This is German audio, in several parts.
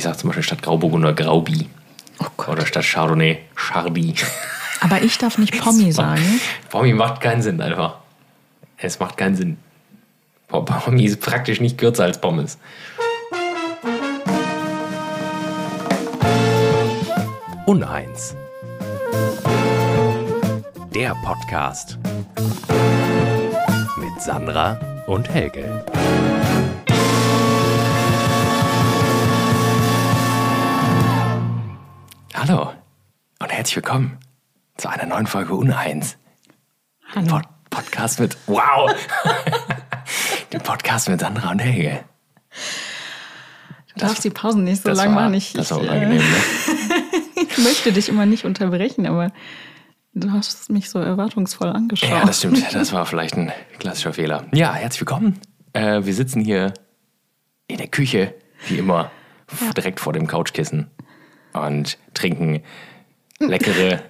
Ich sag zum Beispiel statt Grauburgunder Graubi. Oh Gott. Oder statt Chardonnay Chardy. Aber ich darf nicht Pommi sagen. Pommi macht keinen Sinn einfach. Es macht keinen Sinn. Pommi ist praktisch nicht kürzer als Pommes. Uneins. Der Podcast. Mit Sandra und Helge. Hallo und herzlich willkommen zu einer neuen Folge Uneins. Hallo. Pod Podcast mit. Wow! Den Podcast mit Sandra und Helge. Du darfst die Pausen nicht so lang war, machen. Ich, das war ich, unangenehm, äh, ne? ich möchte dich immer nicht unterbrechen, aber du hast mich so erwartungsvoll angeschaut. Ja, das stimmt. Das war vielleicht ein klassischer Fehler. Ja, herzlich willkommen. Äh, wir sitzen hier in der Küche, wie immer, Ja. direkt vor dem Couchkissen und trinken leckere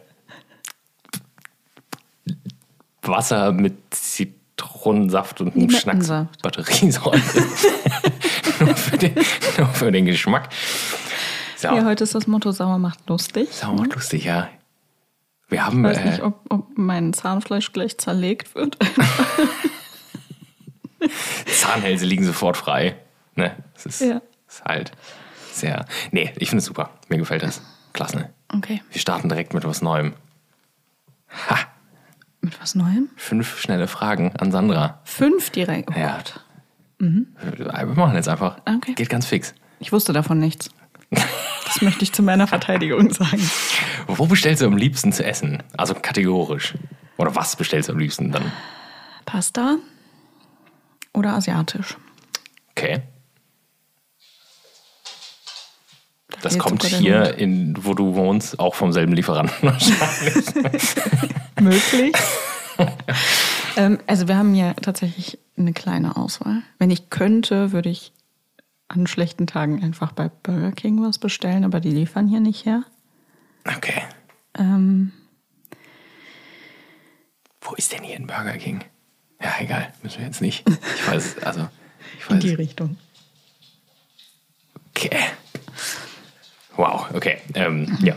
Wasser mit Zitronensaft und einem Schnack Limettensaft. Batteriesäure. nur, für den, nur für den Geschmack. So, Ja, heute ist das Motto Sauer macht lustig. das war auch lustig, ja. Wir haben. Ich weiß äh, nicht, ob, ob mein Zahnfleisch gleich zerlegt wird. Zahnhälse liegen sofort frei. Ne? Das ist, Ja. ist halt sehr. Nee, ich finde es super. Mir gefällt das. Klasse. Ne? Okay. Wir starten direkt mit was Neuem. Ha! Mit was Neuem? Fünf schnelle Fragen an Sandra. Fünf direkt. Oh Ja. Gott. Wir machen jetzt einfach. Okay. Geht ganz fix. Ich wusste davon nichts. Das möchte ich zu meiner Verteidigung sagen. Wo bestellst du am liebsten zu essen? Also kategorisch. Oder was bestellst du am liebsten dann? Pasta oder asiatisch? Okay. Da Das fehlt kommt hier, in, wo du wohnst, auch vom selben Lieferanten wahrscheinlich. möglich. ähm, also wir haben hier tatsächlich eine kleine Auswahl. Wenn ich könnte, würde ich an schlechten Tagen einfach bei Burger King was bestellen, aber die liefern hier nicht her. Okay. Ähm, Wo ist denn hier ein Burger King? Ja, egal, müssen wir jetzt nicht. Ich weiß, also, ich in weiß. die Richtung. Okay. Wow, okay. Ähm, ja.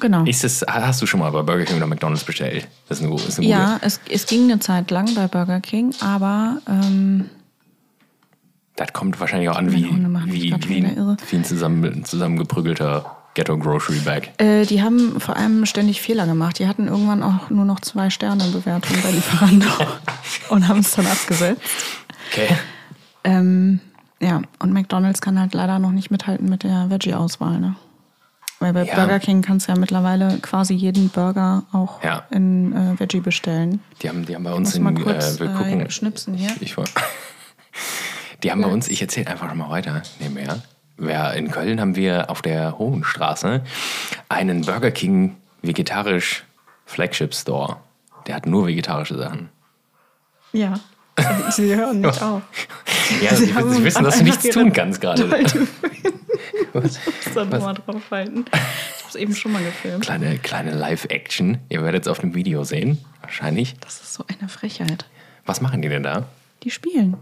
Genau. Ist es, hast du schon mal bei Burger King oder McDonalds bestellt? Das ist eine, ist eine ja, es, es ging eine Zeit lang bei Burger King, aber ähm, Das kommt wahrscheinlich auch an, wie, wie, wie, wie ein zusammen, zusammengeprügelter Ghetto Grocery Bag. äh, die haben vor allem ständig Fehler gemacht. Die hatten irgendwann auch nur noch zwei Sterne Bewertung bei Lieferando und haben es dann abgesetzt. Okay. Ähm, ja, und McDonalds kann halt leider noch nicht mithalten mit der Veggie-Auswahl, ne? Weil bei Ja. Burger King kannst du ja mittlerweile quasi jeden Burger auch Ja. in äh, Veggie bestellen. Die haben, die haben bei uns in, mal kurz äh, wir äh, gucken. schnipsen hier. Ich wollte. Die haben bei uns, ich erzähle einfach mal weiter nebenher. Wer- In Köln haben wir auf der Hohenstraße einen Burger King vegetarisch Flagship Store. Der hat nur vegetarische Sachen. Ja. Sie hören nicht auf. Ja, sie, haben sie wissen, dass du nichts tun kannst gerade. Was? dann nochmal draufhalten. Ich hab's eben schon mal gefilmt. Kleine, kleine Live-Action. Ihr werdet es auf dem Video sehen, wahrscheinlich. Das ist so eine Frechheit. Was machen die denn da? Die spielen.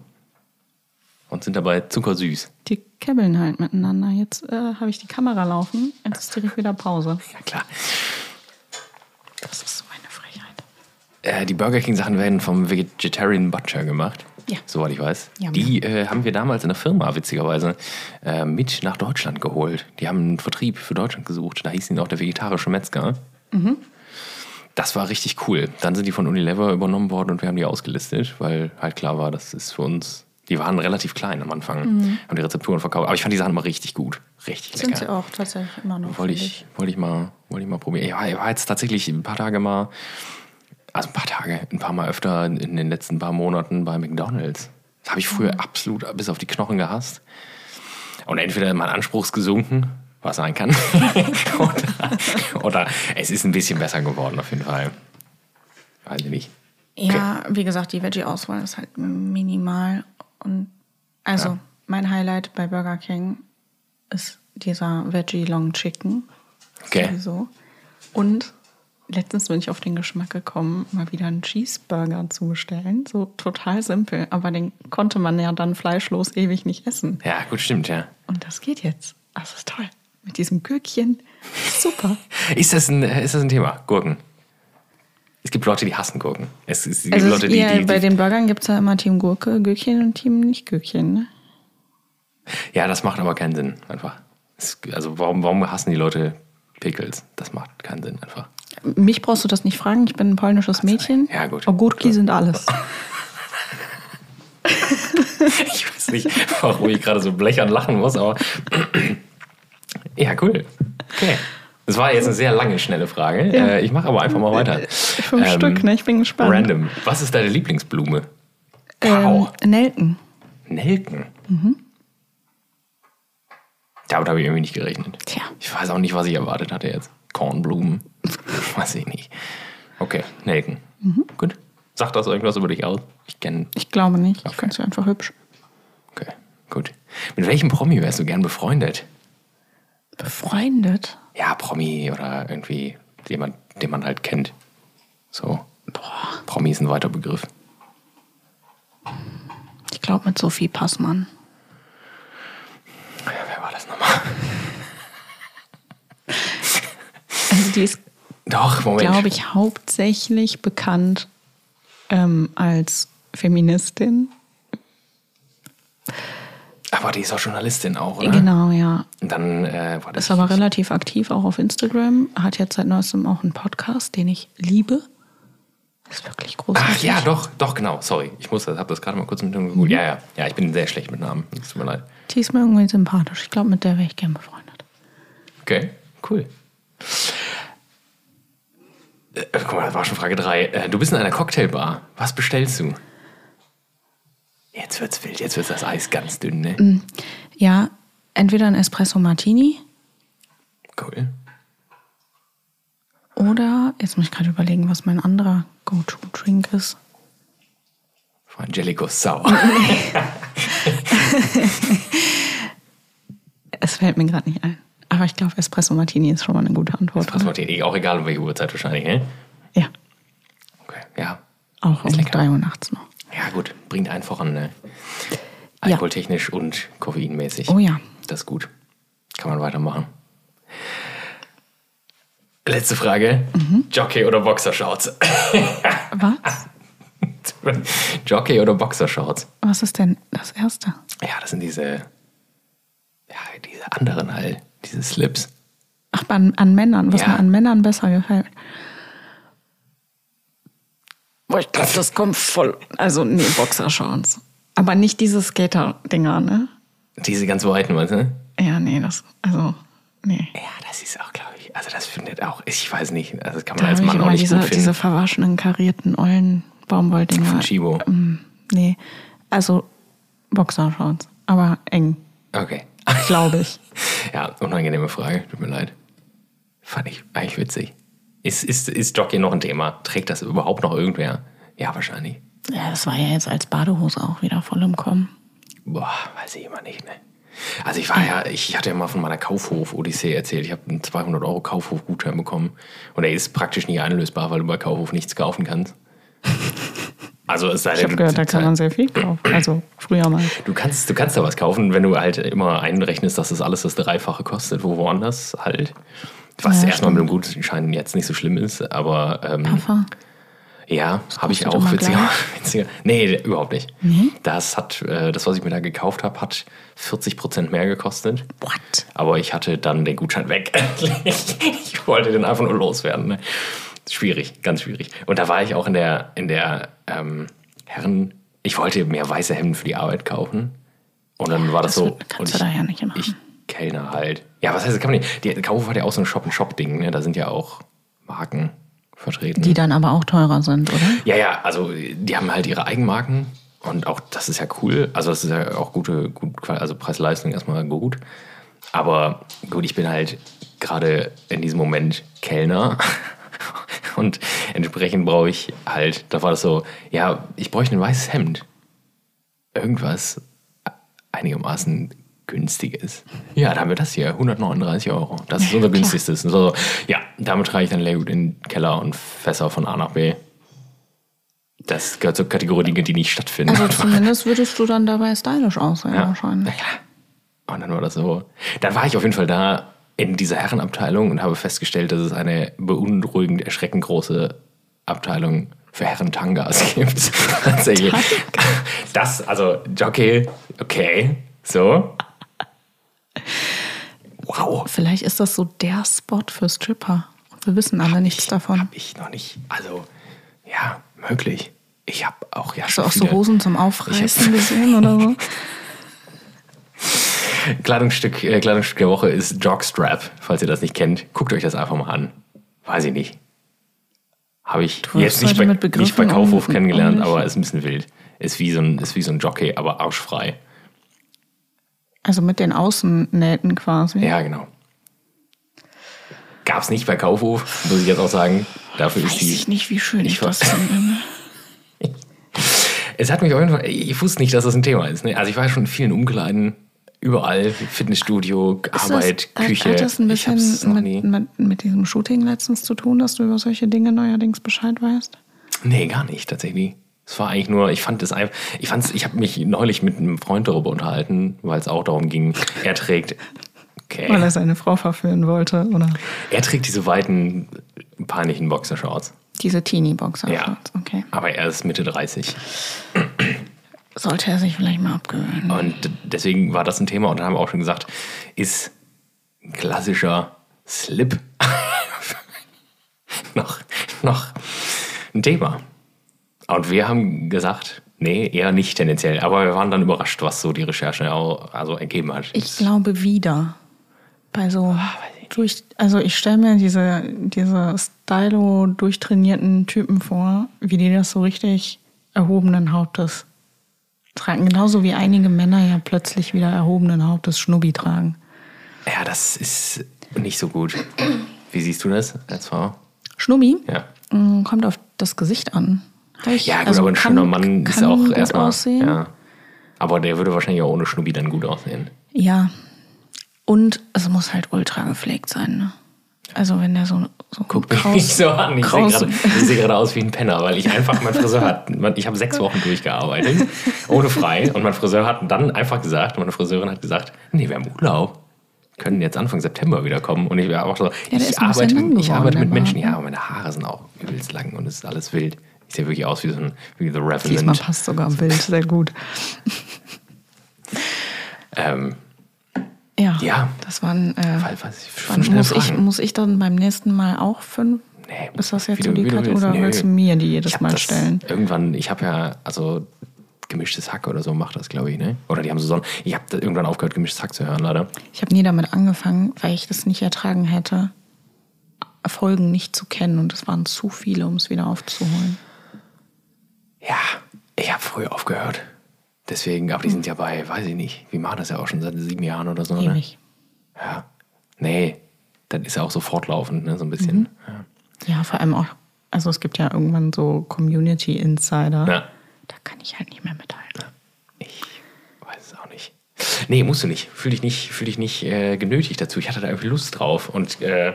Und sind dabei zuckersüß. Die kebbeln halt miteinander. Jetzt äh, habe ich die Kamera laufen. Jetzt ist direkt wieder Pause. Ja, klar. Das ist so. Äh, die Burger King-Sachen werden vom Vegetarian Butcher gemacht. Ja. Soweit ich weiß. Ja, die äh, haben wir damals in der Firma, witzigerweise, äh, mit nach Deutschland geholt. Die haben einen Vertrieb für Deutschland gesucht. Da hieß ihn auch der vegetarische Metzger. Mhm. Das war richtig cool. Dann sind die von Unilever übernommen worden und wir haben die ausgelistet, weil halt klar war, das ist für uns. Die waren relativ klein am Anfang, haben die Rezepturen verkauft. Aber ich fand die Sachen immer richtig gut. Richtig Mhm. Sind lecker. sie auch tatsächlich immer noch. Wollte ich, wollte ich, mal, wollte ich mal probieren. Ich war, ich war jetzt tatsächlich ein paar Tage mal, also ein paar Tage, ein paar Mal öfter in den letzten paar Monaten bei McDonalds. Das habe ich früher Mhm. absolut bis auf die Knochen gehasst. Und entweder mein Anspruch ist gesunken, was sein kann, oder, oder es ist ein bisschen besser geworden auf jeden Fall. Weiß ich nicht. Ja, wie gesagt, die Veggie-Auswahl ist halt minimal. Und also Ja. mein Highlight bei Burger King ist dieser Veggie Long Chicken. Okay. Sowieso. Und letztens bin ich auf den Geschmack gekommen, mal wieder einen Cheeseburger zu bestellen. So total simpel. Aber den konnte man ja dann fleischlos ewig nicht essen. Ja, gut, stimmt, ja. Und das geht jetzt. Das ist toll. Mit diesem Gürkchen. Super. Ist das ein, ist das ein Thema? Gurken? Es gibt Leute, die hassen Gurken. Es, es gibt Also Leute, die, ja, die, bei die, den Burgern gibt es ja immer Team Gurke, Gürkchen und Team Nicht-Gürkchen. Ne? Ja, das macht aber keinen Sinn, einfach. Es, also warum, warum hassen die Leute Pickles? Das macht keinen Sinn, einfach. Mich brauchst du das nicht fragen, ich bin ein polnisches Mädchen. Ja, gut. Ogórki sind alles. Ich weiß nicht, warum ich gerade so blechern lachen muss, aber ja, cool. Okay. Das war jetzt eine sehr lange, schnelle Frage. Ja. Äh, Ich mache aber einfach mal weiter. Fünf Ähm, Stück, ne? Ich bin gespannt. Random. Was ist deine Lieblingsblume? Wow. Ähm, Nelken. Nelken. Mhm. Damit habe ich irgendwie nicht gerechnet. Tja. Ich weiß auch nicht, was ich erwartet hatte jetzt. Kornblumen. weiß ich nicht. Okay, Nelken. Mhm. Gut. Sagt das irgendwas über dich aus? Ich kenne. Ich glaube nicht. Ich Okay. finde sie einfach hübsch. Okay, gut. Mit welchem Promi wärst du gern befreundet? Befreundet? Ja, Promi oder irgendwie jemand, den man halt kennt. So. Boah. Promi ist ein weiter Begriff. Ich glaube mit Sophie Passmann. Wer war das nochmal? Also die ist, Doch, Moment. glaube ich, hauptsächlich bekannt ähm, als Feministin. Aber die ist auch Journalistin auch, oder? Genau, ja. Dann äh, war das. Ist aber relativ aktiv auch auf Instagram. Hat jetzt seit neuestem auch einen Podcast, den ich liebe. Ist wirklich großartig. Ach ja, doch, doch, genau. Sorry. Ich muss, habe das gerade mal kurz mit dem Mhm. gegoogelt. Ja, ja. Ja, ich bin sehr schlecht mit Namen. Es tut mir leid. Die ist mir irgendwie sympathisch. Ich glaube, mit der wäre ich gern befreundet. Okay, cool. Äh, guck mal, das war schon Frage 3. Äh, du bist in einer Cocktailbar. Was bestellst du? Jetzt wird's wild, jetzt wird das Eis ganz dünn, ne? Mhm. Ja, entweder ein Espresso Martini Cool. oder, jetzt muss ich gerade überlegen, was mein anderer Go-To-Drink ist. Von Angelico Sauer. Es fällt mir gerade nicht ein. Aber ich glaube, Espresso Martini ist schon mal eine gute Antwort. Macht ihr? Auch egal um welche Uhrzeit wahrscheinlich, ne? Ja, Okay, ja. auch um lecker. 3 Uhr nachts noch. Ja, gut. Bringt einen voran, ne? Alkoholtechnisch und koffeinmäßig. Oh ja. Das ist gut. Kann man weitermachen. Letzte Frage. Mhm. Jockey oder Boxershorts? Was? Jockey oder Boxershorts? Was ist denn das Erste? Ja, das sind diese, ja, diese anderen halt, diese Slips. Ach, an, an Männern, was Ja. mir an Männern besser gefällt. Boah, ich glaube, das kommt voll. Also, nee, Boxershorts. Aber nicht diese Skater-Dinger, ne? Diese ganz weiten, weißt du? Ja, nee, das. Also, nee. Ja, das ist auch, glaube ich, also das findet auch, ich weiß nicht, also das kann man Da als Mann auch nicht diese, gut finden. diese verwaschenen, karierten, ollen Baumwolldinger. Von Chibo. Mm, Nee, also Boxershorts. Aber eng, Okay. glaube ich. Ja, unangenehme Frage, tut mir leid. Fand ich eigentlich witzig. Ist, ist, ist Jockey noch ein Thema? Trägt das überhaupt noch irgendwer? Ja, wahrscheinlich. Ja, das war ja jetzt als Badehose auch wieder voll im Kommen. Boah, weiß ich immer nicht, ne? Also ich war ja, ich hatte ja mal von meiner Kaufhof-Odyssee erzählt. Ich habe einen 200 Euro Kaufhof-Gutschein bekommen. Und der ist praktisch nie einlösbar, weil du bei Kaufhof nichts kaufen kannst. Also es sei Ich habe gehört, da kann man sehr viel kaufen. Also früher mal. du, kannst, du kannst da was kaufen, wenn du halt immer einrechnest, dass das alles das Dreifache kostet, wo woanders halt. Was Ja, erstmal mit einem Gutschein jetzt nicht so schlimm ist, aber ähm, ja, habe ich auch witziger, witziger. Nee, überhaupt nicht. Nee? Das hat, äh, das, was ich mir da gekauft habe, hat 40% mehr gekostet. What? Aber ich hatte dann den Gutschein weg. ich wollte den einfach nur loswerden. Ne? Schwierig, ganz schwierig. Und da war ich auch in der, in der ähm, Herren. Ich wollte mehr weiße Hemden für die Arbeit kaufen. Und dann war das, das so. kannst du ich, da ja nicht machen. Ich Kellner halt. Ja, was heißt, das kann man nicht. Die Kaufhof hat ja auch so ein Shop-and-Shop-Ding. Ne? Da sind ja auch Marken vertreten. Die dann aber auch teurer sind, oder? Ja, ja, also die haben halt ihre Eigenmarken und auch das ist ja cool. Also das ist ja auch gute, gut, also Preis-Leistung erstmal gut. Aber gut, ich bin halt gerade in diesem Moment Kellner und entsprechend brauche ich halt, da war das so, ja, ich bräuchte ein weißes Hemd. Irgendwas einigermaßen günstiges. Ja, da haben wir das hier, 139 Euro. Das ist unser günstigstes. Und so, ja, damit trage ich dann Leergut in den Keller und Fässer von A nach B. Das gehört zur Kategorie Dinge, die nicht stattfinden. Also zumindest würdest du dann dabei stylisch aussehen ja. wahrscheinlich. Ja, Und dann war das so. Dann war ich auf jeden Fall da in dieser Herrenabteilung und habe festgestellt, dass es eine beunruhigend erschreckend große Abteilung für Herren-Tangas gibt. Tatsächlich. Das, also Jockey, okay, so. Wow. Vielleicht ist das so der Spot für Stripper. Wir wissen alle nichts davon. Hab ich noch nicht. Also, ja, möglich. Ich habe auch ja Hast schon du auch so viele- Hosen zum Aufreißen gesehen oder so? Kleidungsstück, äh, Kleidungsstück der Woche ist Jockstrap. Falls ihr das nicht kennt, guckt euch das einfach mal an. Weiß ich nicht. Habe ich wirfst jetzt nicht bei, nicht bei Kaufhof kennengelernt, aber ist ein bisschen wild. Ist wie so ein, ist wie so ein Jockey, aber arschfrei. Also mit den Außennähten quasi. Ja, genau. Gab es nicht bei Kaufhof, muss ich jetzt auch sagen. Dafür Weiß ist die. ich nicht, wie schön ich, das finde. Es hat mich auf jeden Fall. Ich wusste nicht, dass das ein Thema ist. Ne? Also ich war schon in vielen Umkleiden, überall, Fitnessstudio, Arbeit, das, Küche. Hat das ein bisschen mit, mit, mit diesem Shooting letztens zu tun, dass du über solche Dinge neuerdings Bescheid weißt? Nee, gar nicht, tatsächlich. Es war eigentlich nur, ich fand es einfach, ich fand's, ich habe mich neulich mit einem Freund darüber unterhalten, weil es auch darum ging, er trägt, Weil okay, er seine Frau verführen wollte, oder? er trägt diese weiten, peinlichen Boxershorts. Diese Teenie-Boxer. Ja. Okay. Aber er ist Mitte 30. Sollte er sich vielleicht mal abgewöhnen. Und deswegen war das ein Thema und dann haben wir auch schon gesagt, ist ein klassischer Slip noch, noch ein Thema. Und wir haben gesagt, nee, eher nicht tendenziell. Aber wir waren dann überrascht, was so die Recherche auch, also ergeben hat. Ich glaube wieder. Bei so Ah, durch, also ich stelle mir diese, diese stylo durchtrainierten Typen vor, wie die das so richtig erhobenen Hauptes tragen. Genauso wie einige Männer ja plötzlich wieder erhobenen Hauptes Schnubbi tragen. ja, das ist nicht so gut. Wie siehst du das als Frau? Schnubbi Ja. mm, kommt auf das Gesicht an. Ich, Ja, gut, also aber ein kann- schöner Mann ist auch erstmal. aussehen. Ja. Aber der würde wahrscheinlich auch ohne Schnubbi dann gut aussehen. Ja. Und es muss halt ultra gepflegt sein. Ne? Also wenn der so, so Guck mich nicht so an. Ich sehe gerade ich sehe gerade aus wie ein Penner, weil ich einfach, mein Friseur hat, man- ich habe sechs Wochen durchgearbeitet, ohne frei. Und mein Friseur hat dann einfach gesagt, meine Friseurin hat gesagt, nee, wir haben Urlaub. Können jetzt Anfang September wieder kommen. Und ich war auch so, der ich, arbeite, lang ich geworden, arbeite mit Menschen, ja, aber meine Haare sind auch übelst lang und es ist alles wild. Ich sehe wirklich aus wie so ein wie The Diesmal Revenant. passt sogar Bild, sehr gut. Ähm, Ja, Ja. das waren. Äh, wann schnelle muss, ich, muss ich dann beim nächsten Mal auch fünf? Nee, Ist das jetzt so die Karte oder Nö. willst du mir die jedes Ich Mal stellen? Irgendwann, ich habe ja, also gemischtes Hack oder so macht das, glaube ich, ne? Oder die haben so Son Ich habe irgendwann aufgehört, gemischtes Hack zu hören, leider. Ich habe nie damit angefangen, weil ich das nicht ertragen hätte, Folgen nicht zu kennen und es waren zu viele, um es wieder aufzuholen. Ja, ich habe früher aufgehört. Deswegen, aber die sind ja bei, weiß ich nicht, wie machen das ja auch schon seit sieben Jahren oder so, ne? Ewig. Ja. Nee, das ist ja auch so fortlaufend, ne? So ein bisschen. Ja, vor allem auch, also es gibt ja irgendwann so Community Insider. Ja. ja. Da kann ich halt nicht mehr mithalten. Ich weiß es auch nicht. Nee, musst du nicht. Fühl dich nicht, fühl dich nicht äh, genötigt dazu. Ich hatte da irgendwie Lust drauf. Und äh,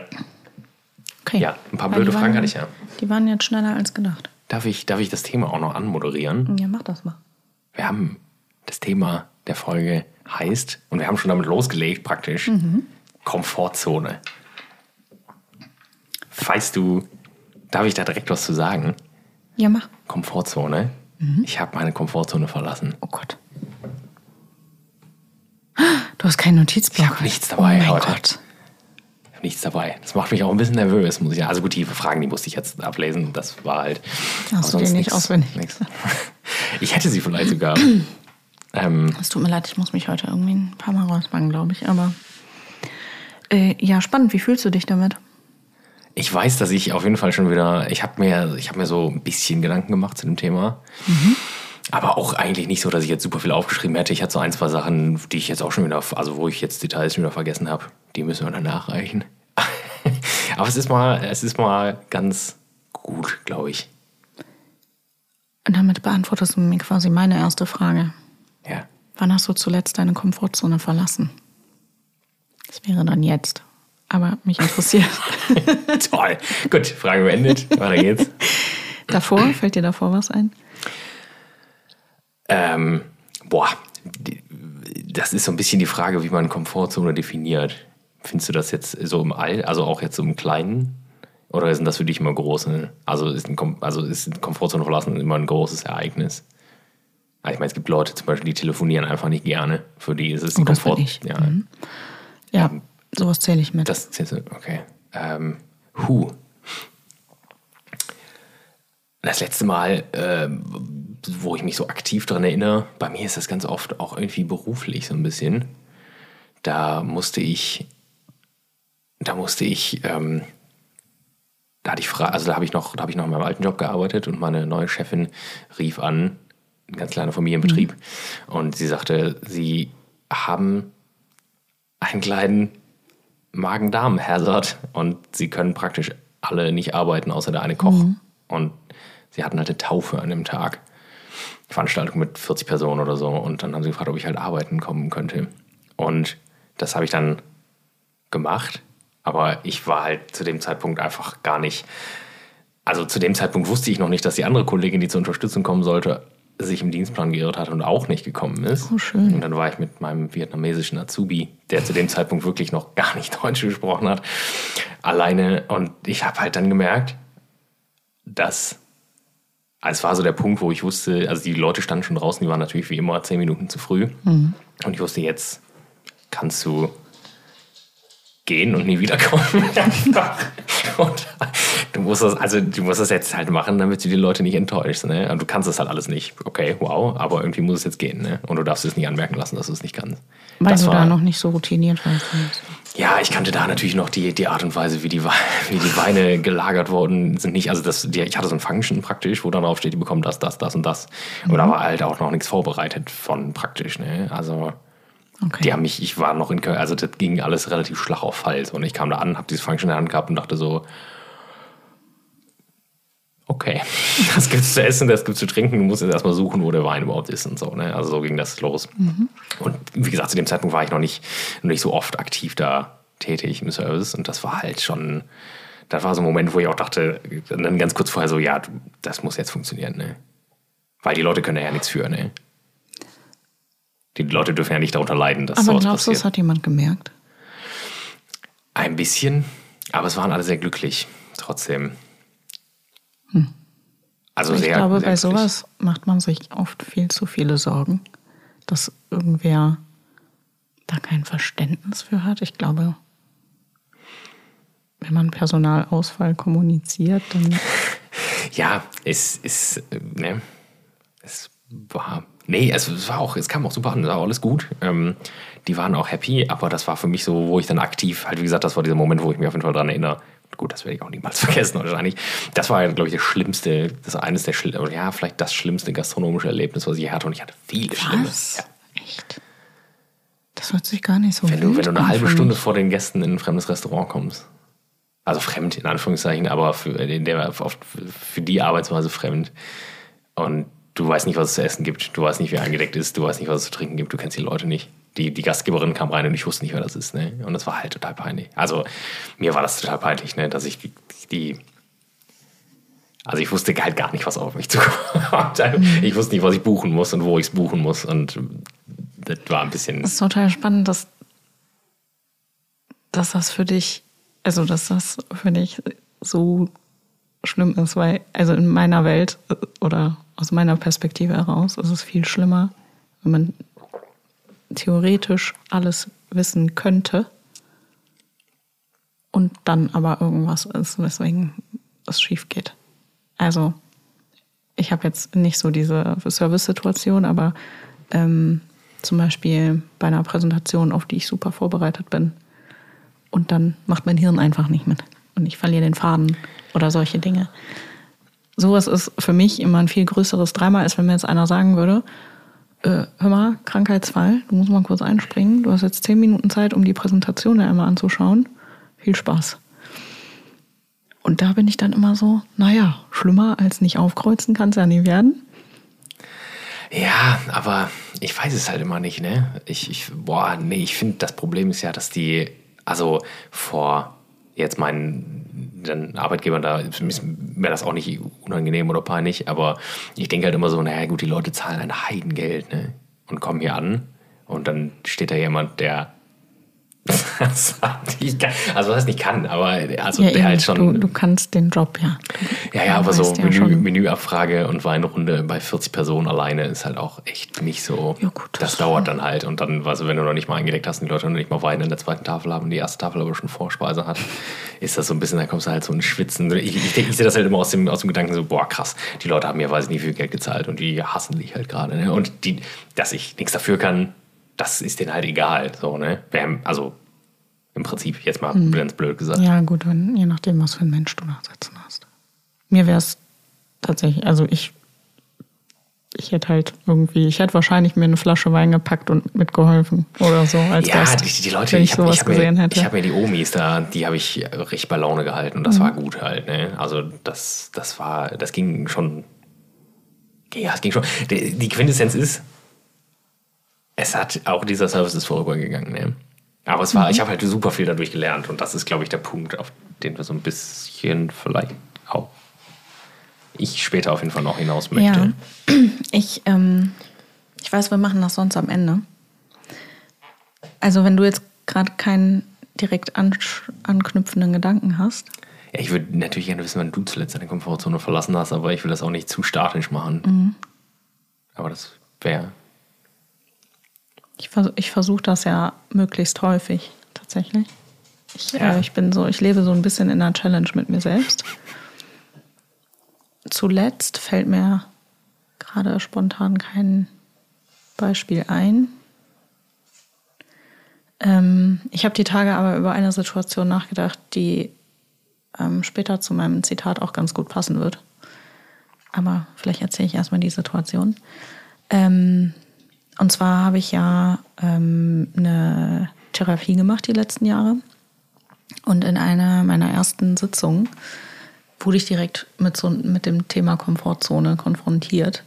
Okay. Ja, ein paar blöde Fragen hatte ich ja. Die waren jetzt schneller als gedacht. darf, ich, darf ich das Thema auch noch anmoderieren? Ja, mach das mal. Wir haben das Thema der Folge heißt, und wir haben schon damit losgelegt praktisch, Komfortzone. Weißt du, darf ich da direkt was zu sagen? Ja, mach. Komfortzone. Ich habe meine Komfortzone verlassen. Oh Gott. Du hast keinen Notizblock. Ich hab nichts dabei oh heute. Gott. Ich habe nichts dabei. Das macht mich auch ein bisschen nervös, muss ich sagen. Also gut, die Fragen, die musste ich jetzt ablesen. Das war halt. Hast du die nicht nix- auswendig? nix. Ich hätte sie vielleicht sogar. ähm, Es tut mir leid, ich muss mich heute irgendwie ein paar Mal rausfangen, glaube ich. Aber äh, ja, spannend. Wie fühlst du dich damit? Ich weiß, dass ich auf jeden Fall schon wieder, ich habe mir, ich habe mir so ein bisschen Gedanken gemacht zu dem Thema. Aber auch eigentlich nicht so, dass ich jetzt super viel aufgeschrieben hätte. Ich hatte so ein, zwei Sachen, die ich jetzt auch schon wieder, also wo ich jetzt Details schon wieder vergessen habe. Die müssen wir dann nachreichen. Aber es ist mal, es ist mal ganz gut, glaube ich. Und damit beantwortest du mir quasi meine erste Frage. Ja. Wann hast du zuletzt deine Komfortzone verlassen? Das wäre dann jetzt. Aber mich interessiert. Toll. Gut, Frage beendet. Weiter geht's. davor, fällt dir davor was ein? Ähm, boah, das ist so ein bisschen die Frage, wie man Komfortzone definiert. Findest du das jetzt so im All, also auch jetzt so im Kleinen? Oder sind das für dich immer große? Also ist, ein, Kom- also ist Komfortzone verlassen immer ein großes Ereignis? Ah, Ich meine, es gibt Leute zum Beispiel, die telefonieren einfach nicht gerne. Für die ist es die Oh, Komfort. ich. Ja, Mhm. Ja, sowas zähle ich mit. das ist jetzt, okay. Ähm, Hu. Das letzte Mal, ähm, wo ich mich so aktiv daran erinnere, bei mir ist das ganz oft auch irgendwie beruflich so ein bisschen. Da musste ich, da musste ich, ähm, da hatte ich Fra also da habe ich noch, da habe ich noch in meinem alten Job gearbeitet und meine neue Chefin rief an, ein ganz kleiner Familienbetrieb, und sie sagte, sie haben einen kleinen Magen-Darm-Hazard und sie können praktisch alle nicht arbeiten, außer der eine Koch. Und sie hatten halt eine Taufe an dem Tag. Veranstaltung mit 40 Personen oder so. Und dann haben sie gefragt, ob ich halt arbeiten kommen könnte. Und das habe ich dann gemacht. Aber ich war halt zu dem Zeitpunkt einfach gar nicht. Also zu dem Zeitpunkt wusste ich noch nicht, dass die andere Kollegin, die zur Unterstützung kommen sollte, sich im Dienstplan geirrt hat und auch nicht gekommen ist. Oh, schön. Und dann war ich mit meinem vietnamesischen Azubi, der zu dem Zeitpunkt wirklich noch gar nicht Deutsch gesprochen hat, alleine. Und ich habe halt dann gemerkt, dass es war so der Punkt, wo ich wusste, also die Leute standen schon draußen, die waren natürlich wie immer zehn Minuten zu früh. Und ich wusste, jetzt kannst du gehen und nie wiederkommen. Und du musst das, also du musst das jetzt halt machen, damit du die Leute nicht enttäuschst. Ne? Und du kannst das halt alles nicht. Okay, wow, aber irgendwie muss es jetzt gehen. Ne? Und du darfst es nicht anmerken lassen, dass du es nicht kannst. Weil das du war, da noch nicht so routiniert warst. ja, ich kannte da natürlich noch die, die Art und Weise, wie die, wie die Weine gelagert worden sind. Nicht, also das, die, ich hatte so ein Function praktisch, wo dann drauf steht, die bekommen das, das, das und das. Und da war halt auch noch nichts vorbereitet von praktisch. Ne? Also Okay. die haben mich, ich war noch in Köln, also das ging alles relativ schlag auf Hals. Und ich kam da an, habe dieses Function in der Hand gehabt und dachte so, okay, das gibt's zu essen, das gibt's zu trinken, du musst jetzt erstmal suchen, wo der Wein überhaupt ist und so. Ne? Also so ging das los. Und wie gesagt, zu dem Zeitpunkt war ich noch nicht, noch nicht so oft aktiv da tätig im Service. Und das war halt schon, das war so ein Moment, wo ich auch dachte, dann ganz kurz vorher so, ja, das muss jetzt funktionieren, ne? Weil die Leute können ja nichts für, ne? Die Leute dürfen ja nicht darunter leiden, dass Aber sowas glaubst du, passiert. es hat jemand gemerkt? Ein bisschen, aber es waren alle sehr glücklich, trotzdem. Also ich sehr, glaube, sehr bei glücklich. sowas macht man sich oft viel zu viele Sorgen, dass irgendwer da kein Verständnis für hat. Ich glaube, wenn man Personalausfall kommuniziert, dann Ja, es ist, äh, ne, es war, nee, es, es war auch, es kam auch super an, es war alles gut. Ähm, die waren auch happy, aber das war für mich so, wo ich dann aktiv, halt wie gesagt, das war dieser Moment, wo ich mich auf jeden Fall dran erinnere. Gut, das werde ich auch niemals vergessen wahrscheinlich. Das war, glaube ich, das Schlimmste, das eines der, Schli- oder ja, vielleicht das schlimmste gastronomische Erlebnis, was ich hatte. Und ich hatte viele schlimme. was? Ja. Echt? Das hört sich gar nicht so Wenn du, wenn du eine halbe Stunde vor den Gästen in ein fremdes Restaurant kommst. Also fremd in Anführungszeichen, aber für, in der, für die Arbeitsweise fremd. Und du weißt nicht, was es zu essen gibt. Du weißt nicht, wer eingedeckt ist. Du weißt nicht, was es zu trinken gibt. Du kennst die Leute nicht. Die, die Gastgeberin kam rein und ich wusste nicht, wer das ist. Ne? Und das war halt total peinlich. Also mir war das total peinlich, ne? dass ich die, die also ich wusste halt gar nicht, was auf mich zukommt. Ich wusste nicht, was ich buchen muss und wo ich es buchen muss. Und das war ein bisschen. Es ist total spannend, dass, dass das für dich, also dass das für dich so schlimm ist, weil, also in meiner Welt äh, oder aus meiner Perspektive heraus ist es viel schlimmer, wenn man theoretisch alles wissen könnte und dann aber irgendwas ist, weswegen es schief geht. Also ich habe jetzt nicht so diese Service-Situation, aber ähm, zum Beispiel bei einer Präsentation, auf die ich super vorbereitet bin, und dann macht mein Hirn einfach nicht mit und ich verliere den Faden oder solche Dinge. Sowas ist für mich immer ein viel größeres Drama, als wenn mir jetzt einer sagen würde, äh, hör mal, Krankheitsfall, du musst mal kurz einspringen, du hast jetzt zehn Minuten Zeit, um die Präsentation ja einmal anzuschauen. Viel Spaß. Und da bin ich dann immer so, naja, schlimmer als nicht aufkreuzen kann es ja nie werden. Ja, aber ich weiß es halt immer nicht, ne? Ich, ich boah, nee, ich finde, das Problem ist ja, dass die, also vor jetzt meinen Arbeitgebern, da mir das auch nicht unangenehm oder peinlich, aber ich denke halt immer so, naja gut, die Leute zahlen ein Heidengeld, ne? Und kommen hier an Und dann steht da jemand, der. Also was heißt nicht kann, aber also Ja, der eben, halt schon. du, du kannst den Job, ja. ja, ja, aber so ja Menü. Menüabfrage und Weinrunde bei 40 Personen alleine ist halt auch echt nicht so. Ja, gut, das, das- dauert dann halt. Und dann, du, wenn du noch nicht mal eingedeckt hast und die Leute noch nicht mal Wein in der zweiten Tafel haben und die erste Tafel aber schon Vorspeise hat, ist das so ein bisschen, da kommst du halt so ins Schwitzen. Ich, ich, ich sehe das halt immer aus dem, aus dem Gedanken so, boah, krass, die Leute haben mir, weiß ich nicht, viel Geld gezahlt und die hassen dich halt gerade. Ne? Und die, dass ich nichts dafür kann, das ist denen halt egal. So, ne? Wer- Also im Prinzip, jetzt mal ganz blöd gesagt. Ja, gut, wenn, je nachdem, was für ein Mensch du da sitzen hast. Mir wäre es tatsächlich, also ich, ich hätte halt irgendwie, ich hätte wahrscheinlich mir eine Flasche Wein gepackt und mitgeholfen oder so als Ja, Gast, die, die Leute, wenn ich, hab- sowas hab gesehen mir, hätte. Ich habe mir die Omis da, die habe ich richtig bei Laune gehalten und das war gut halt. Ne? Also das, das war, das ging schon. Ja, es ging schon. Die, die Quintessenz ist, es hat auch dieser Service ist vorübergegangen. Ne? Aber es war, ich habe halt super viel dadurch gelernt und das ist, glaube ich, der Punkt, auf den wir so ein bisschen vielleicht auch ich später auf jeden Fall noch hinaus möchte. Ja, ich, ähm, ich weiß, wir machen das sonst am Ende. Also wenn du jetzt gerade keinen direkt ansch- anknüpfenden Gedanken hast. Ja, ich würde natürlich gerne wissen, wann du zuletzt deine Komfortzone verlassen hast, aber ich will das auch nicht zu statisch machen. Aber das wäre. Ich, vers ich versuche das ja möglichst häufig tatsächlich. Ich, Ja. äh, ich bin so, ich lebe so ein bisschen in einer Challenge mit mir selbst. Zuletzt fällt mir gerade spontan kein Beispiel ein. Ähm, ich habe die Tage aber über eine Situation nachgedacht, die ähm, später zu meinem Zitat auch ganz gut passen wird. Aber vielleicht erzähle ich erstmal die Situation. Ähm, und zwar habe ich ja ähm, eine Therapie gemacht die letzten Jahre. Und in einer meiner ersten Sitzungen wurde ich direkt mit, so, mit dem Thema Komfortzone konfrontiert.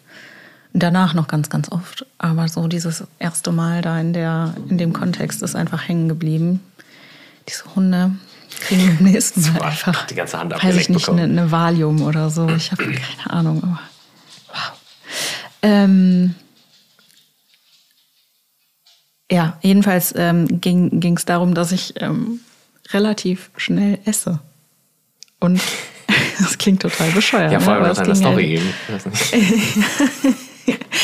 Danach noch ganz, ganz oft. Aber so dieses erste Mal da in, der, in dem Kontext ist einfach hängen geblieben. Diese Hunde kriegen beim nächsten Mal einfach, die ganze Hand weiß ich nicht, eine, eine Valium oder so. Ich habe keine Ahnung. Aber wow. Ähm, ja, jedenfalls ähm, ging es darum, dass ich ähm, relativ schnell esse. Und das klingt total bescheuert. Ja, vor allem ne? es ging Story halt-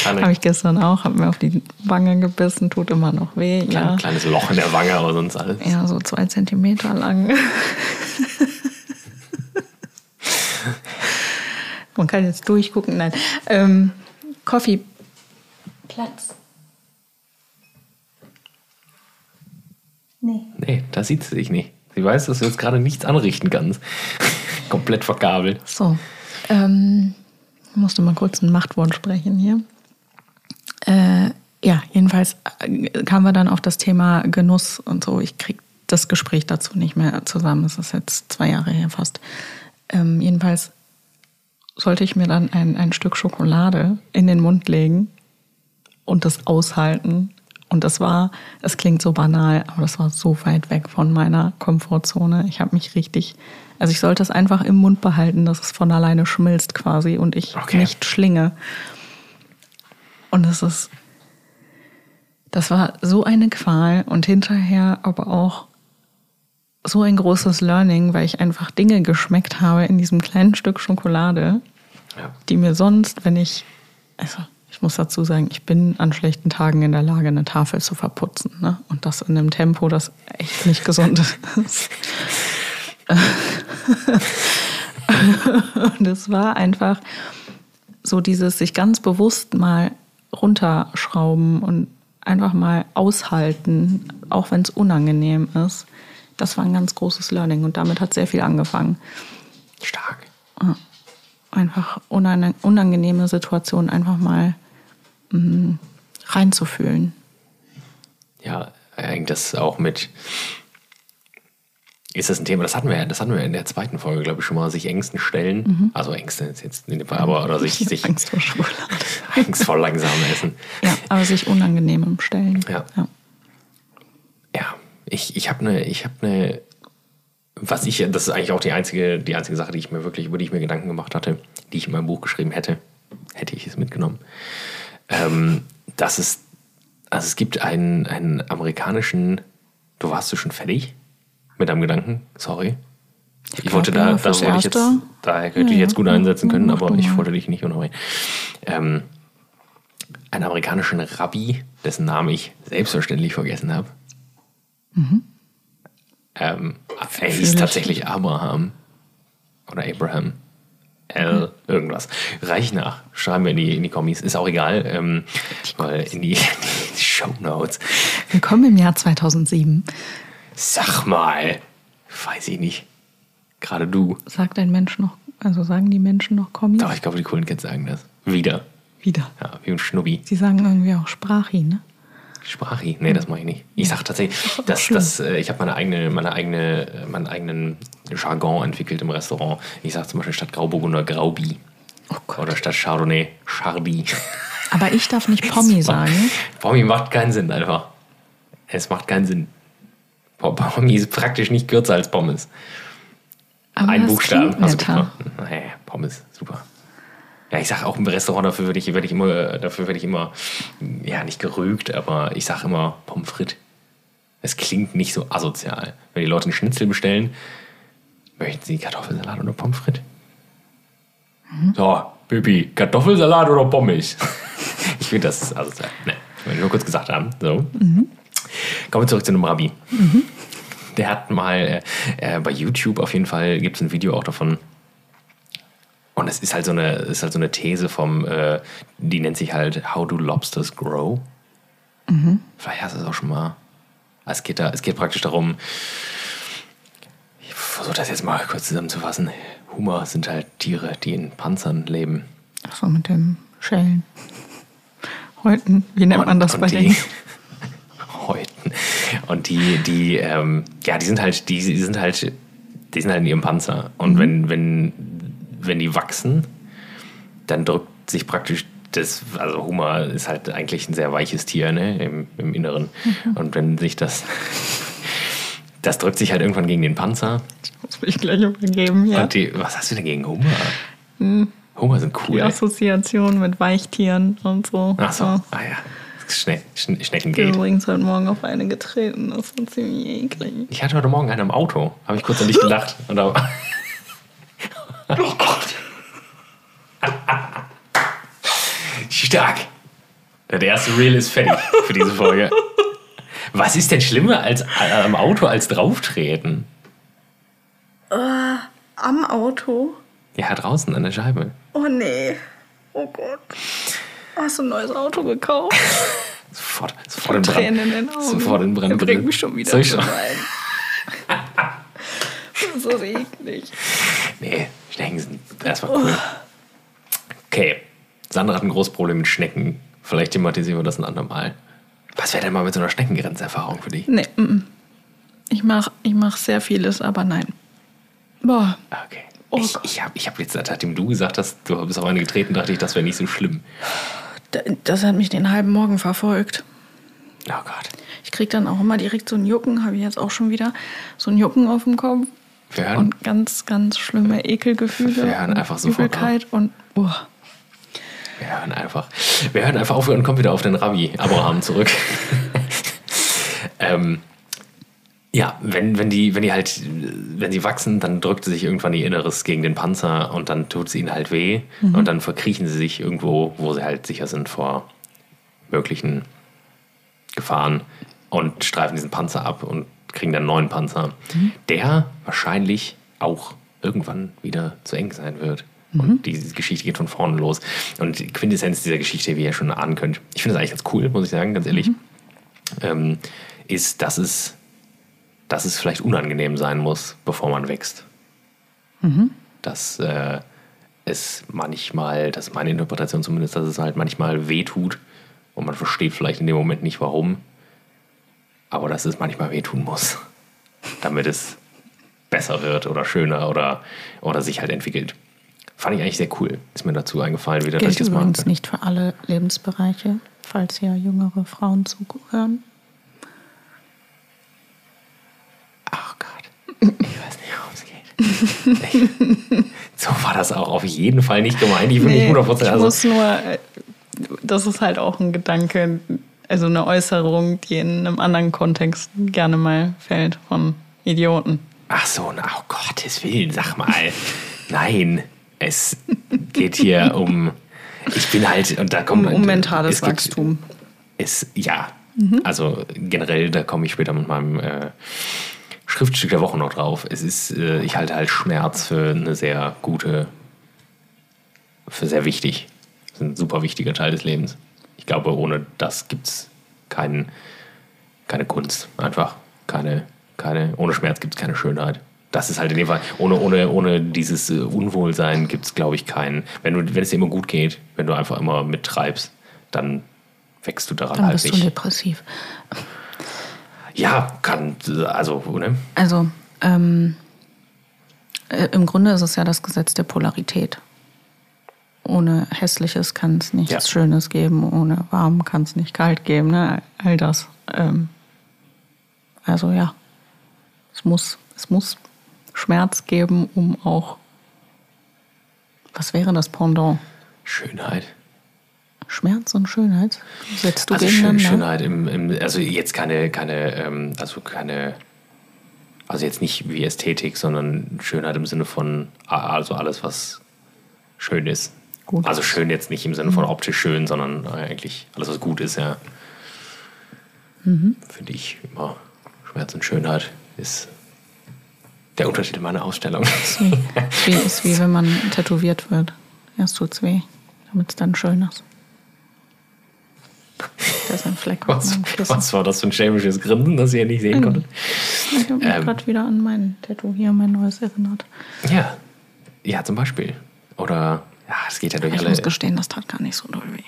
Habe ich gestern auch, habe mir auf die Wange gebissen, tut immer noch weh. klein, Ja, kleines Loch in der Wange, aber sonst alles. ja so zwei Zentimeter lang. Man kann jetzt durchgucken, nein. Ähm, Coffee. Platz. Nee. Nee, da sieht sie sich nicht. Sie weiß, dass du jetzt gerade nichts anrichten kannst. Komplett verkabelt. So. Ähm, ich musste mal kurz ein Machtwort sprechen hier. Äh, ja, jedenfalls äh, kamen wir dann auf das Thema Genuss und so. Ich kriege das Gespräch dazu nicht mehr zusammen. Es ist jetzt zwei Jahre her fast. Ähm, jedenfalls sollte ich mir dann ein, ein Stück Schokolade in den Mund legen und das aushalten. Und das war, es klingt so banal, aber das war so weit weg von meiner Komfortzone. Ich habe mich richtig, also ich sollte es einfach im Mund behalten, dass es von alleine schmilzt quasi und ich Okay. nicht schlinge. Und das ist, das war so eine Qual und hinterher aber auch so ein großes Learning, weil ich einfach Dinge geschmeckt habe in diesem kleinen Stück Schokolade, Ja. die mir sonst, wenn ich, also ich muss dazu sagen, ich bin an schlechten Tagen in der Lage, eine Tafel zu verputzen. Ne? Und das in einem Tempo, das echt nicht gesund ist. Und es war einfach so dieses sich ganz bewusst mal runterschrauben und einfach mal aushalten, auch wenn es unangenehm ist. Das war ein ganz großes Learning und damit hat sehr viel angefangen. Stark. Einfach unangenehme Situationen einfach mal mm, reinzufühlen. Ja, hängt das auch mit. Ist das ein Thema? Das hatten wir, das hatten wir in der zweiten Folge, glaube ich, schon mal, sich Ängsten stellen. Also Ängste ist jetzt in dem Fall, aber oder sich, sich Angst vor Schokolade. Angst vor langsamem Essen. Ja, aber sich unangenehmem stellen. Ja. ja. Ja, ich, ich habe eine, ich habe eine, was ich, das ist eigentlich auch die einzige, die einzige Sache, die ich mir wirklich, über die ich mir Gedanken gemacht hatte, die ich in meinem Buch geschrieben hätte, hätte ich es mitgenommen. Ähm, das ist, Also es gibt einen, einen amerikanischen. Du warst du schon fertig mit deinem Gedanken? Sorry. Ich, glaub, wollte da, da wollte ich jetzt, Erste. da könnte ich Ja, jetzt gut einsetzen können, aber ich wollte dich nicht unterbrechen. Ähm, einen amerikanischen Rabbi, dessen Namen ich selbstverständlich vergessen habe. Ähm, er hieß Mhm. Ich. tatsächlich Abraham oder Abraham. L, irgendwas. Reich nach. Schreiben wir in die, in die Kommis. Ist auch egal. Ähm, weil in die, die Show Notes. Willkommen im Jahr 2007. Sag mal. Weiß ich nicht. Gerade du. Sagt ein Mensch noch, also sagen die Menschen noch Kommis? Doch, ich glaube, die coolen Kids sagen das. Wieder. Wieder. Ja, wie ein Schnubbi. Sie sagen irgendwie auch Sprachi, ne? Sprachi. Nee, das mache ich nicht. Ich sage tatsächlich, dass, schlimm. dass, äh, ich habe meine eigene, meine eigene, äh, meinen eigenen Jargon entwickelt im Restaurant. Ich sage zum Beispiel statt Grauburgunder Graubi. Oh. Oder statt Chardonnay Chardi. Aber ich darf nicht Pommi sagen. Pommi macht keinen Sinn einfach. Es macht keinen Sinn. Po- Pommi ist praktisch nicht kürzer als Pommes. Aber Ein Buchstaben. gut Hey, Pommes, super. Ja, ich sage auch im Restaurant, dafür werde ich, werd ich immer, dafür werde ich immer, ja, nicht gerügt, aber ich sage immer Pommes frites. Es klingt nicht so asozial. Wenn die Leute einen Schnitzel bestellen, möchten sie Kartoffelsalat oder Pommes frites? Mhm. So, Pipi, Kartoffelsalat oder Pommes? ich finde, das asozial. Ne, ich will nur kurz gesagt haben. So. Mhm. Kommen wir zurück zu einem Rabbi. Der hat mal äh, äh, bei YouTube auf jeden Fall gibt es ein Video auch davon. Und es ist halt so eine, ist halt so eine These vom, äh, die nennt sich halt How do Lobsters Grow? Vielleicht hast du es auch schon mal. Es geht, da, es geht praktisch darum, versuche das jetzt mal kurz zusammenzufassen. Hummer sind halt Tiere, die in Panzern leben. Ach so, mit dem Schellen. Häuten, wie nennt man das bei die, denen? Häuten. Und die, die, ähm, ja, die sind halt, die, die sind halt, die sind halt in ihrem Panzer. Und wenn, wenn, wenn die wachsen, dann drückt sich praktisch das, also Hummer ist halt eigentlich ein sehr weiches Tier, ne, im, im Inneren. Und wenn sich das, das drückt sich halt irgendwann gegen den Panzer. Das will ich gleich übergeben, ja. Und die, was hast du denn gegen Hummer? Hummer sind cool. Die ey. Assoziation mit Weichtieren und so. Ach so, Ja. ah ja. Schne Schne Ich bin Schneckengate. übrigens heute Morgen auf eine getreten. Das war ziemlich eklig. Ich hatte heute Morgen einen im Auto. Habe ich kurz an dich gedacht. Und Oh Gott. stark. Der erste Reel ist fertig für diese Folge. Was ist denn schlimmer als äh, am Auto als drauftreten? Am Auto? Ja, draußen an der Scheibe. Oh nee. Oh Gott. Hast du ein neues Auto gekauft? Sofort, sofort in Brand. Tränen in den Augen. Sofort in Brand Er bringt mich schon wieder Soll ich schon? Das ist eklig. Nee, Schnecken sind erstmal cool. Okay, Sandra hat ein großes Problem mit Schnecken. Vielleicht thematisieren wir das ein andermal. Was wäre denn mal mit so einer Schneckengrenzerfahrung für dich? Nee, mm, mm. ich mache ich mach sehr vieles, aber nein. Boah, Okay. Oh ich ich habe ich hab jetzt, nachdem du gesagt hast, du bist auf eine getreten, dachte ich, das wäre nicht so schlimm. das hat mich den halben Morgen verfolgt. Oh Gott. Ich krieg dann auch immer direkt so ein Jucken, habe ich jetzt auch schon wieder, so ein Jucken auf dem Kopf. Wir hören, Und ganz, ganz schlimme Ekelgefühle. Wir hören und einfach sofort Übelkeit und boah. Wir hören einfach. Wir hören einfach auf und kommen wieder auf den Rabbi Abraham zurück. ähm, ja, wenn, wenn, die, wenn die halt, wenn sie wachsen, dann drückt sich irgendwann ihr Inneres gegen den Panzer und dann tut es ihnen halt weh. Und dann verkriechen sie sich irgendwo, wo sie halt sicher sind vor möglichen Gefahren und streifen diesen Panzer ab und kriegen dann einen neuen Panzer, der wahrscheinlich auch irgendwann wieder zu eng sein wird. Und die Geschichte geht von vorne los. Und die Quintessenz dieser Geschichte, wie ihr schon ahnen könnt, ich finde das eigentlich ganz cool, muss ich sagen, ganz ehrlich, ähm, ist, dass es, dass es vielleicht unangenehm sein muss, bevor man wächst. Dass äh, es manchmal, das ist meine Interpretation zumindest, dass es halt manchmal wehtut und man versteht vielleicht in dem Moment nicht warum, aber dass es manchmal wehtun muss, damit es besser wird oder schöner oder, oder sich halt entwickelt. Fand ich eigentlich sehr cool. Ist mir dazu eingefallen, wieder, Gilt das mal. übrigens nicht für alle Lebensbereiche, falls hier jüngere Frauen zuhören. Ach Gott. Ich weiß nicht, worum es geht. So war das auch auf jeden Fall nicht gemeint. Ich bin nicht 100% ich also, muss nur, äh, das ist halt auch ein Gedanke, Also eine Äußerung, die in einem anderen Kontext gerne mal fällt von Idioten. Ach so, na, oh Gottes Willen, sag mal. Nein, es geht hier um. Ich bin halt, und da kommt. Um, um mentales es gibt- Wachstum. Es, ja, also generell, da komme ich später mit meinem äh, Schriftstück der Woche noch drauf. Es ist, äh, ich halte halt Schmerz für eine sehr gute, für sehr wichtig. Das ist ein super wichtiger Teil des Lebens. Ich glaube, ohne das gibt es keinen, keine Kunst. Einfach keine, keine, ohne Schmerz gibt es keine Schönheit. Das ist halt in dem Fall, ohne, ohne, ohne dieses äh, Unwohlsein gibt es, glaube ich, keinen. Wenn, du, wenn es dir immer gut geht, wenn du einfach immer mittreibst, dann wächst du daran Dann halt bist du nicht. depressiv. Ja, kann, also, ne? Also, ähm, äh, im Grunde ist es ja das Gesetz der Polarität. Ohne Hässliches kann es nichts Ja. Schönes geben, ohne warm kann es nicht kalt geben, ne? All das. Ähm, also ja, es muss, es muss Schmerz geben, um auch. Was wäre das Pendant? Schönheit. Schmerz und Schönheit? Setzt du Also schön? Schönheit im, im, also jetzt keine, keine, ähm, also keine, also jetzt nicht wie Ästhetik, sondern Schönheit im Sinne von, also alles, was schön ist. Gut. Also schön jetzt nicht im Sinne von optisch schön, sondern eigentlich alles, was gut ist, ja. Mhm. Finde ich immer Schmerz und Schönheit ist der Unterschied in meiner Ausstellung. Ist wie, ist, wie, ist wie wenn man tätowiert wird. Erst tut's weh, damit es dann schön ist. Da ist ein Fleck Was, was war das für ein schämisches Grinsen, das ihr nicht sehen Mhm. konntet? Ich habe mich Ähm. gerade wieder an mein Tattoo hier, mein neues erinnert. Ja. Ja, zum Beispiel. Oder, ja, es geht ja durch Ich alle. muss gestehen, das tat gar nicht so doll weh.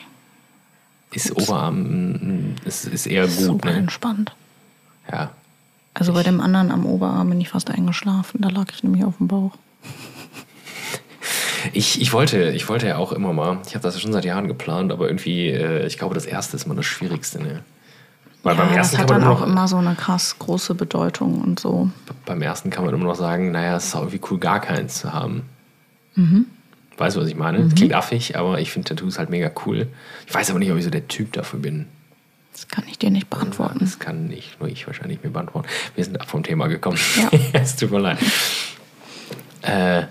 Ist Oberarm, mm, ist, ist eher gut, Super ne? entspannt. Ja. Also bei dem anderen am Oberarm bin ich fast eingeschlafen. Da lag ich nämlich auf dem Bauch. Ich, ich, wollte, ich wollte ja auch immer mal, ich habe das ja schon seit Jahren geplant, aber irgendwie, äh, ich glaube, das erste ist mal das Schwierigste, ne? Weil ja, beim ersten das hat dann auch noch, immer so eine krass große Bedeutung und so. beim ersten kann man immer noch sagen, naja, es ist auch irgendwie cool, gar keins zu haben. Mhm. Weißt du, was ich meine? Das klingt affig, aber ich finde Tattoos halt mega cool. Ich weiß aber nicht, ob ich so der Typ dafür bin. Das kann ich dir nicht beantworten. Das kann nicht nur ich wahrscheinlich mir beantworten. Wir sind ab vom Thema gekommen. Ja. es tut mir leid. Äh,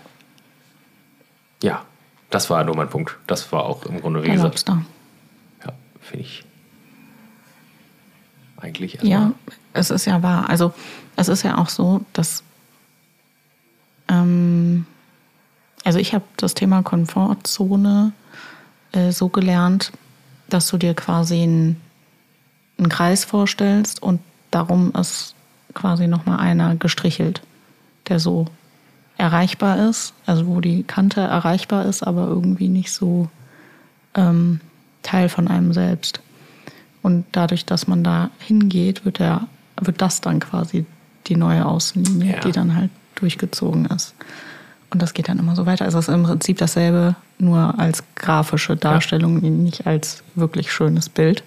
ja, das war nur mein Punkt. Das war auch im Grunde, wie Herr gesagt, Lobster. ja, finde ich eigentlich Ja, es ist ja wahr. Also es ist ja auch so, dass ähm, also ich habe das Thema Komfortzone äh, so gelernt, dass du dir quasi einen, einen Kreis vorstellst und darum ist quasi nochmal einer gestrichelt, der so erreichbar ist, also wo die Kante erreichbar ist, aber irgendwie nicht so ähm, Teil von einem selbst. Und dadurch, dass man da hingeht, wird, der, wird das dann quasi die neue Außenlinie, Ja. die dann halt durchgezogen ist. Und das geht dann immer so weiter. Also es ist im Prinzip dasselbe, nur als grafische Darstellung, nicht als wirklich schönes Bild.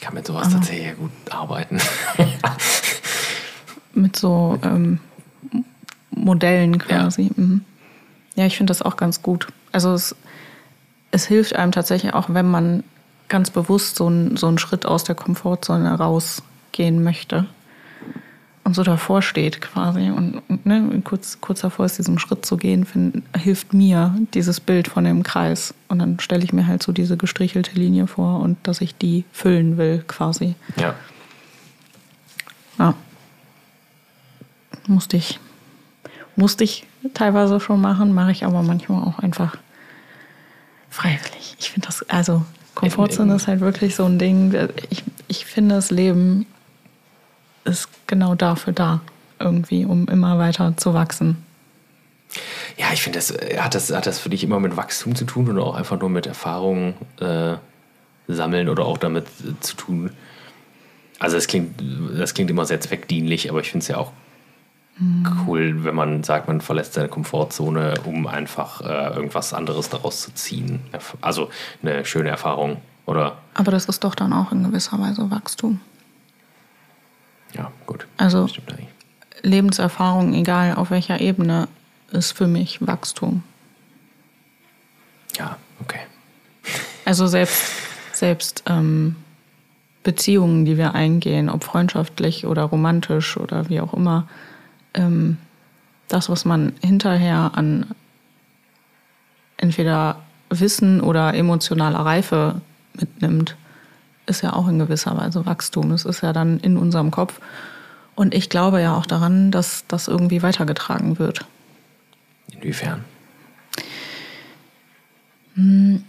Ich kann mit sowas tatsächlich ja gut arbeiten. Mit so ähm, Modellen quasi. Mhm. Ja, ich finde das auch ganz gut. Also es, es hilft einem tatsächlich auch, wenn man ganz bewusst so, ein, so einen Schritt aus der Komfortzone rausgehen möchte und so davor steht quasi und, und ne, kurz, kurz davor ist, diesem Schritt zu gehen, find, hilft mir dieses Bild von dem Kreis. Und dann stelle ich mir halt so diese gestrichelte Linie vor und dass ich die füllen will quasi. ja. Ja. Musste ich, musste ich teilweise schon machen, mache ich aber manchmal auch einfach freiwillig. Ich finde das, also Komfortzone ist halt wirklich so ein Ding. Ich, ich finde, das Leben ist genau dafür da, irgendwie, um immer weiter zu wachsen. Ja, ich finde, das, äh, hat, das, hat das für dich immer mit Wachstum zu tun oder auch einfach nur mit Erfahrung äh, sammeln oder auch damit äh, zu tun? Also das klingt, das klingt immer sehr zweckdienlich, aber ich finde es ja auch cool, wenn man sagt, man verlässt seine Komfortzone, um einfach äh, irgendwas anderes daraus zu ziehen. Also eine schöne Erfahrung, oder? Aber das ist doch dann auch in gewisser Weise Wachstum. Ja, gut. Also-. Lebenserfahrung, egal auf welcher Ebene, ist für mich Wachstum. Ja, okay. Also selbst, selbst ähm, Beziehungen, die wir eingehen, ob freundschaftlich oder romantisch oder wie auch immer, ähm, das, was man hinterher an entweder Wissen oder emotionaler Reife mitnimmt, ist ja auch in gewisser Weise Wachstum. Es ist ja dann in unserem Kopf. Und ich glaube ja auch daran, dass das irgendwie weitergetragen wird. Inwiefern? Hm.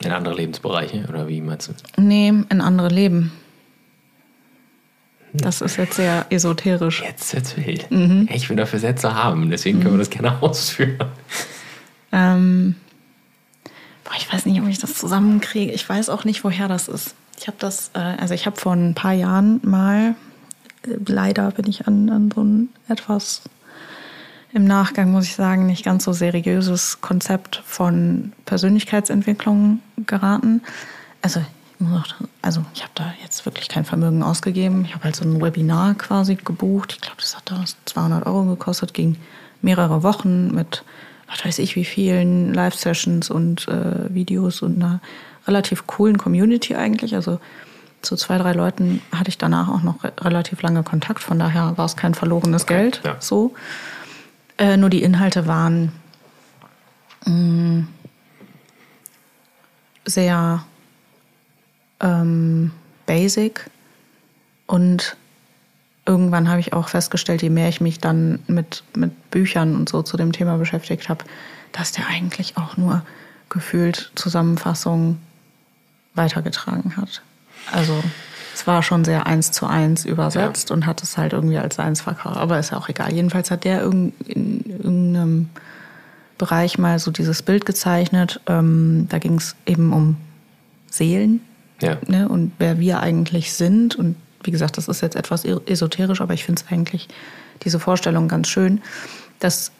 In andere Lebensbereiche oder wie meinst du? Nee, in andere Leben. Das ist jetzt sehr esoterisch. Jetzt wird's wild. Mhm. Ich will dafür Sätze haben, deswegen können wir das gerne ausführen. Ähm, boah, ich weiß nicht, ob ich das zusammenkriege. Ich weiß auch nicht, woher das ist. Ich habe das, äh, also ich habe vor ein paar Jahren mal, äh, leider bin ich an, an so ein etwas im Nachgang, muss ich sagen, nicht ganz so seriöses Konzept von Persönlichkeitsentwicklung geraten. Also ich muss auch, also ich habe da jetzt wirklich kein Vermögen ausgegeben. Ich habe halt so ein Webinar quasi gebucht. Ich glaube, das hat damals 200 Euro gekostet, ging mehrere Wochen mit, was weiß ich, wie vielen Live-Sessions und äh, Videos und einer relativ coolen Community eigentlich. Also zu zwei, drei Leuten hatte ich danach auch noch re relativ lange Kontakt. Von daher war es kein verlorenes okay, Geld. Ja. So. Äh, nur die Inhalte waren mh, mm, sehr ähm, basic und irgendwann habe ich auch festgestellt, je mehr ich mich dann mit, mit Büchern und so zu dem Thema beschäftigt habe, dass der eigentlich auch nur gefühlt Zusammenfassungen weitergetragen hat. Also es war schon sehr eins zu eins übersetzt ja. und hat es halt irgendwie als seins verkauft. Aber ist ja auch egal. Jedenfalls hat der in irgendeinem Bereich mal so dieses Bild gezeichnet. Ähm, da ging es eben um Seelen ja. ne, und wer wir eigentlich sind. Und wie gesagt, das ist jetzt etwas esoterisch, aber ich finde es eigentlich diese Vorstellung ganz schön, dass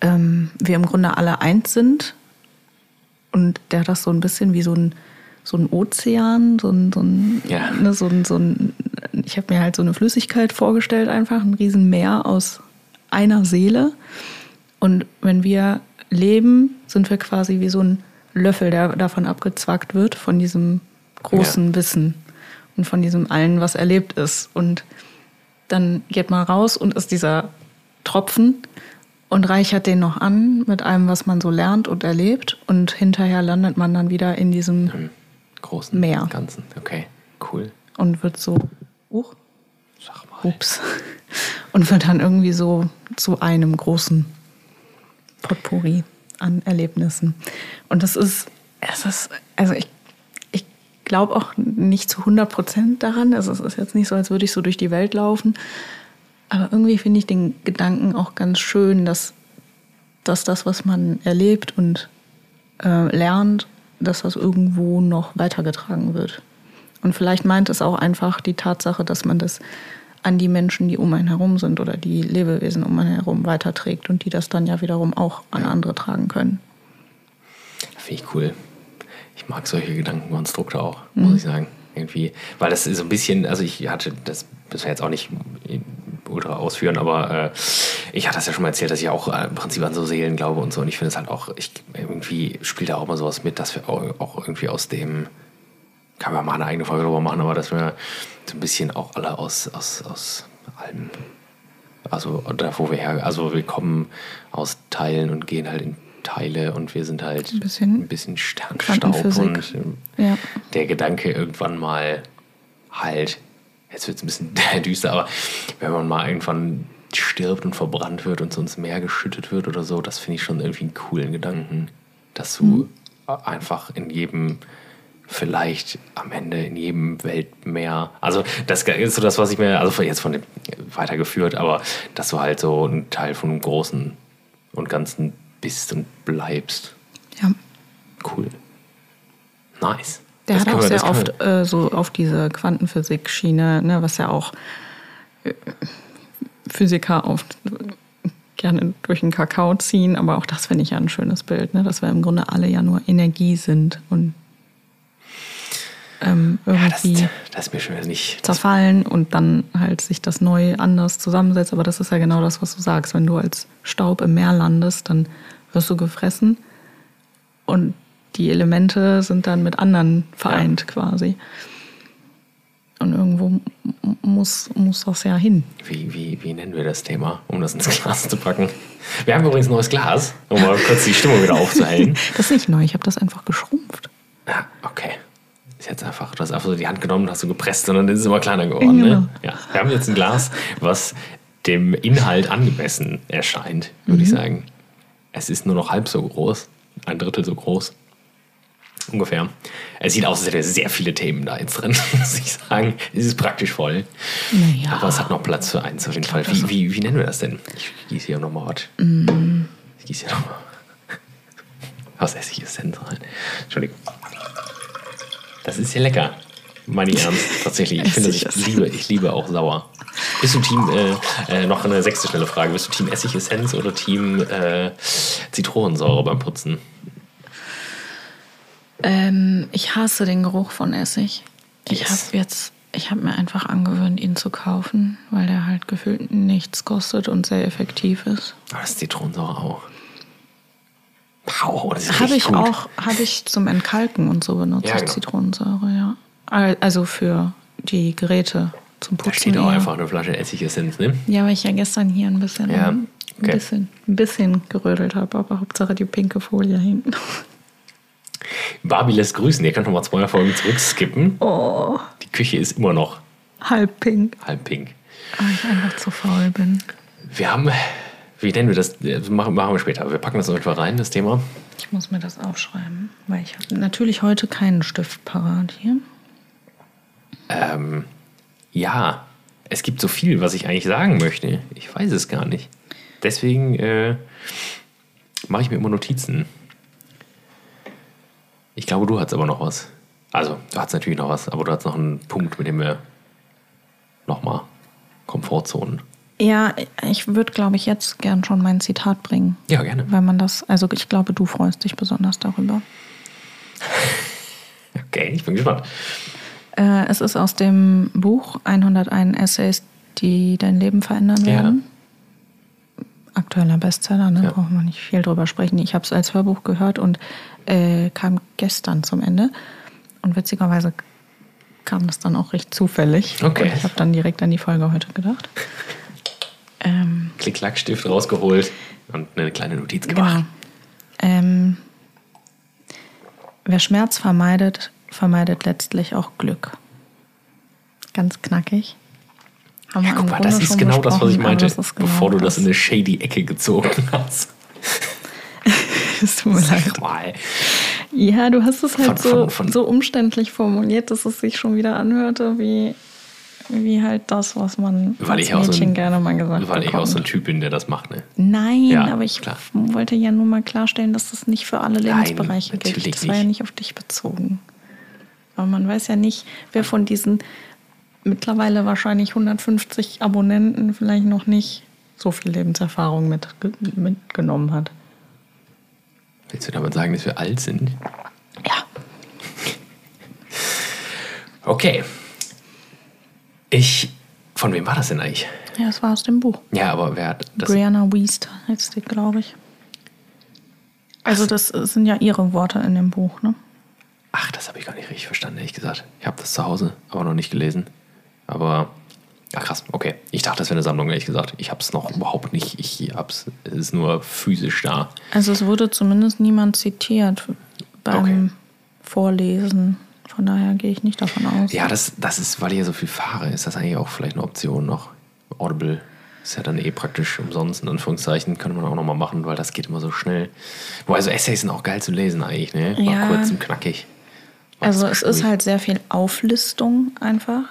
ähm, wir im Grunde alle eins sind. Und der hat das so ein bisschen wie so ein so ein Ozean, so ein, so ein, ja. ne, so ein, so ein ich habe mir halt so eine Flüssigkeit vorgestellt, einfach ein Riesenmeer aus einer Seele. Und wenn wir leben, sind wir quasi wie so ein Löffel, der davon abgezwackt wird, von diesem großen ja. Wissen und von diesem allen, was erlebt ist. Und dann geht man raus und ist dieser Tropfen und reichert den noch an mit allem, was man so lernt und erlebt. Und hinterher landet man dann wieder in diesem großen Meer. Ganzen. Okay, cool. Und wird so, uch, Sag mal. ups, und wird dann irgendwie so zu einem großen Potpourri an Erlebnissen. Und das ist, es ist, also ich, ich glaube auch nicht zu 100 Prozent daran. Also es ist jetzt nicht so, als würde ich so durch die Welt laufen. Aber irgendwie finde ich den Gedanken auch ganz schön, dass, dass das, was man erlebt und äh, lernt dass das irgendwo noch weitergetragen wird. Und vielleicht meint es auch einfach die Tatsache, dass man das an die Menschen, die um einen herum sind oder die Lebewesen um einen herum weiterträgt und die das dann ja wiederum auch an andere tragen können. Finde ich cool. Ich mag solche Gedankenkonstrukte auch, muss mhm. ich sagen. Irgendwie, weil das ist so ein bisschen, also ich hatte das bisher jetzt auch nicht ultra ausführen, aber äh, ich hatte das ja schon mal erzählt, dass ich auch äh, im Prinzip an so Seelen glaube und so. Und ich finde es halt auch, ich irgendwie spielt da auch mal sowas mit, dass wir auch, auch irgendwie aus dem, kann man mal eine eigene Folge darüber machen, aber dass wir so ein bisschen auch alle aus, aus, aus allem, also da wo wir her, also wir kommen aus Teilen und gehen halt in Teile und wir sind halt ein bisschen, ein bisschen Sternstaub und ja. der Gedanke irgendwann mal halt jetzt wird es ein bisschen düster, aber wenn man mal irgendwann stirbt und verbrannt wird und so ins Meer geschüttet wird oder so, das finde ich schon irgendwie einen coolen Gedanken, dass du mhm. einfach in jedem vielleicht am Ende in jedem Weltmeer. Also das ist so das, was ich mir, also jetzt von dem weitergeführt, aber dass du halt so ein Teil von einem Großen und Ganzen bist und bleibst. Ja. Cool. Nice. Der das hat auch sehr oft äh, so auf diese Quantenphysik-Schiene, ne, was ja auch äh, Physiker oft gerne durch den Kakao ziehen, aber auch das finde ich ja ein schönes Bild, ne, dass wir im Grunde alle ja nur Energie sind und ähm, irgendwie ja, das, das nicht zerfallen und dann halt sich das neu anders zusammensetzt. Aber das ist ja genau das, was du sagst. Wenn du als Staub im Meer landest, dann wirst du gefressen und die Elemente sind dann mit anderen vereint quasi. Und irgendwo muss, muss das ja hin. Wie, wie, wie nennen wir das Thema, um das ins Glas zu packen? Wir haben übrigens ein neues Glas, um mal kurz die Stimmung wieder aufzuhellen. Das ist nicht neu, ich habe das einfach geschrumpft. Ja, okay. Ist jetzt einfach, du hast einfach so die Hand genommen, hast du gepresst und dann ist es immer kleiner geworden. Genau. Ne? Ja, wir haben jetzt ein Glas, was dem Inhalt angemessen erscheint, würde ich sagen. Es ist nur noch halb so groß, ein Drittel so groß. Ungefähr. Es sieht aus, als hätte sehr viele Themen da jetzt drin, muss ich sagen. Es ist praktisch voll. Naja. Aber es hat noch Platz für eins auf jeden Fall. Wie, wie, wie nennen wir das denn? Ich gieße hier nochmal was. Ich gieße hier nochmal was Essigessenz rein. Entschuldigung. Das ist ja lecker. Meine ich ernst, tatsächlich. Ich finde, ich liebe, ich liebe auch sauer. Bist du Team, äh, äh, noch eine sechste schnelle Frage, bist du Team Essigessenz oder Team äh, Zitronensäure beim Putzen? Ähm, ich hasse den Geruch von Essig. Ich Yes. habe jetzt, ich habe mir einfach angewöhnt, ihn zu kaufen, weil der halt gefühlt nichts kostet und sehr effektiv ist. Aber das ist Zitronensäure auch. Wow, das ist Habe ich gut. auch, habe ich zum Entkalken und so benutzt, Ja, genau. Zitronensäure, ja. Al- Also für die Geräte zum Da Putzen. steht auch einfach eine Flasche Essigessenz, ne? Ja, weil ich ja gestern hier ein bisschen, Ja, ein okay. bisschen, ein bisschen gerödelt habe, aber Hauptsache die pinke Folie hinten. Barbie lässt grüßen. Ihr könnt noch mal zwei Folgen zurückskippen. Oh, Die Küche ist immer noch halb pink, halb pink. weil ich einfach zu faul bin. Wir haben, wie nennen wir das? Das Machen, machen wir später. Wir packen das einfach rein, das Thema. Ich muss mir das aufschreiben, weil ich habe natürlich heute keinen Stift parat hier. Ähm, ja, es gibt so viel, was ich eigentlich sagen möchte. Ich weiß es gar nicht. Deswegen äh, mache ich mir immer Notizen. Ich glaube, du hast aber noch was. Also, du hast natürlich noch was, aber du hast noch einen Punkt, mit dem wir nochmal Komfortzonen. Ja, ich würde, glaube ich, jetzt gern schon mein Zitat bringen. Ja, gerne. Weil man das, also ich glaube, du freust dich besonders darüber. Okay, ich bin gespannt. Äh, es ist aus dem Buch 101 Essays, die dein Leben verändern Ja. Aktueller Bestseller, ne? Ja. brauchen wir nicht viel drüber sprechen. Ich habe es als Hörbuch gehört und äh, kam gestern zum Ende. Und witzigerweise kam das dann auch recht zufällig. Okay. Und ich habe dann direkt an die Folge heute gedacht. Ähm, Klick-Klack-Stift rausgeholt und eine kleine Notiz gemacht. Genau. Ähm, wer Schmerz vermeidet, vermeidet letztlich auch Glück. Ganz knackig. Haben Ja, guck mal, das ist genau das, was ich meinte, das genau bevor du das in eine shady Ecke gezogen hast. Es tut mir leid. Sag mal. Ja, du hast es halt Von- so, von- von- so umständlich formuliert, dass es sich schon wieder anhörte wie, wie halt das, was man Weil als ich auch so Mädchen ein- gerne mal gesagt Weil ich auch so ein bekommt. Typ bin, der das macht, ne? Nein, Ja, aber ich klar. wollte ja nur mal klarstellen, dass das nicht für alle Nein, Lebensbereiche gilt. natürlich Das war ja nicht. nicht auf dich bezogen. Aber man weiß ja nicht, wer von diesen mittlerweile wahrscheinlich 150 Abonnenten vielleicht noch nicht so viel Lebenserfahrung mit, mitgenommen hat. Willst du damit sagen, dass wir alt sind? Ja. Okay. Ich. Von wem war das denn eigentlich? Ja, das war aus dem Buch. Ja, aber wer hat das? Brianna Wiest heißt die, glaube ich. Also das sind ja ihre Worte in dem Buch, ne? Ach, das habe ich gar nicht richtig verstanden, ehrlich gesagt. Ich habe das zu Hause, aber noch nicht gelesen. Aber. Ach krass, okay. Ich dachte, das wäre eine Sammlung, ehrlich gesagt. Ich habe es noch überhaupt nicht. Ich hab's. Es ist nur physisch da. Also es wurde zumindest niemand zitiert beim Okay. Vorlesen. Von daher gehe ich nicht davon aus. Ja, das, das ist, weil ich ja so viel fahre, ist das eigentlich auch vielleicht eine Option noch. Audible ist ja dann eh praktisch umsonst, in Anführungszeichen, könnte man auch nochmal machen, weil das geht immer so schnell. Wobei so Essays sind auch geil zu lesen eigentlich, ne? Mal Ja. kurz und knackig. Also es ist halt sehr viel Auflistung einfach.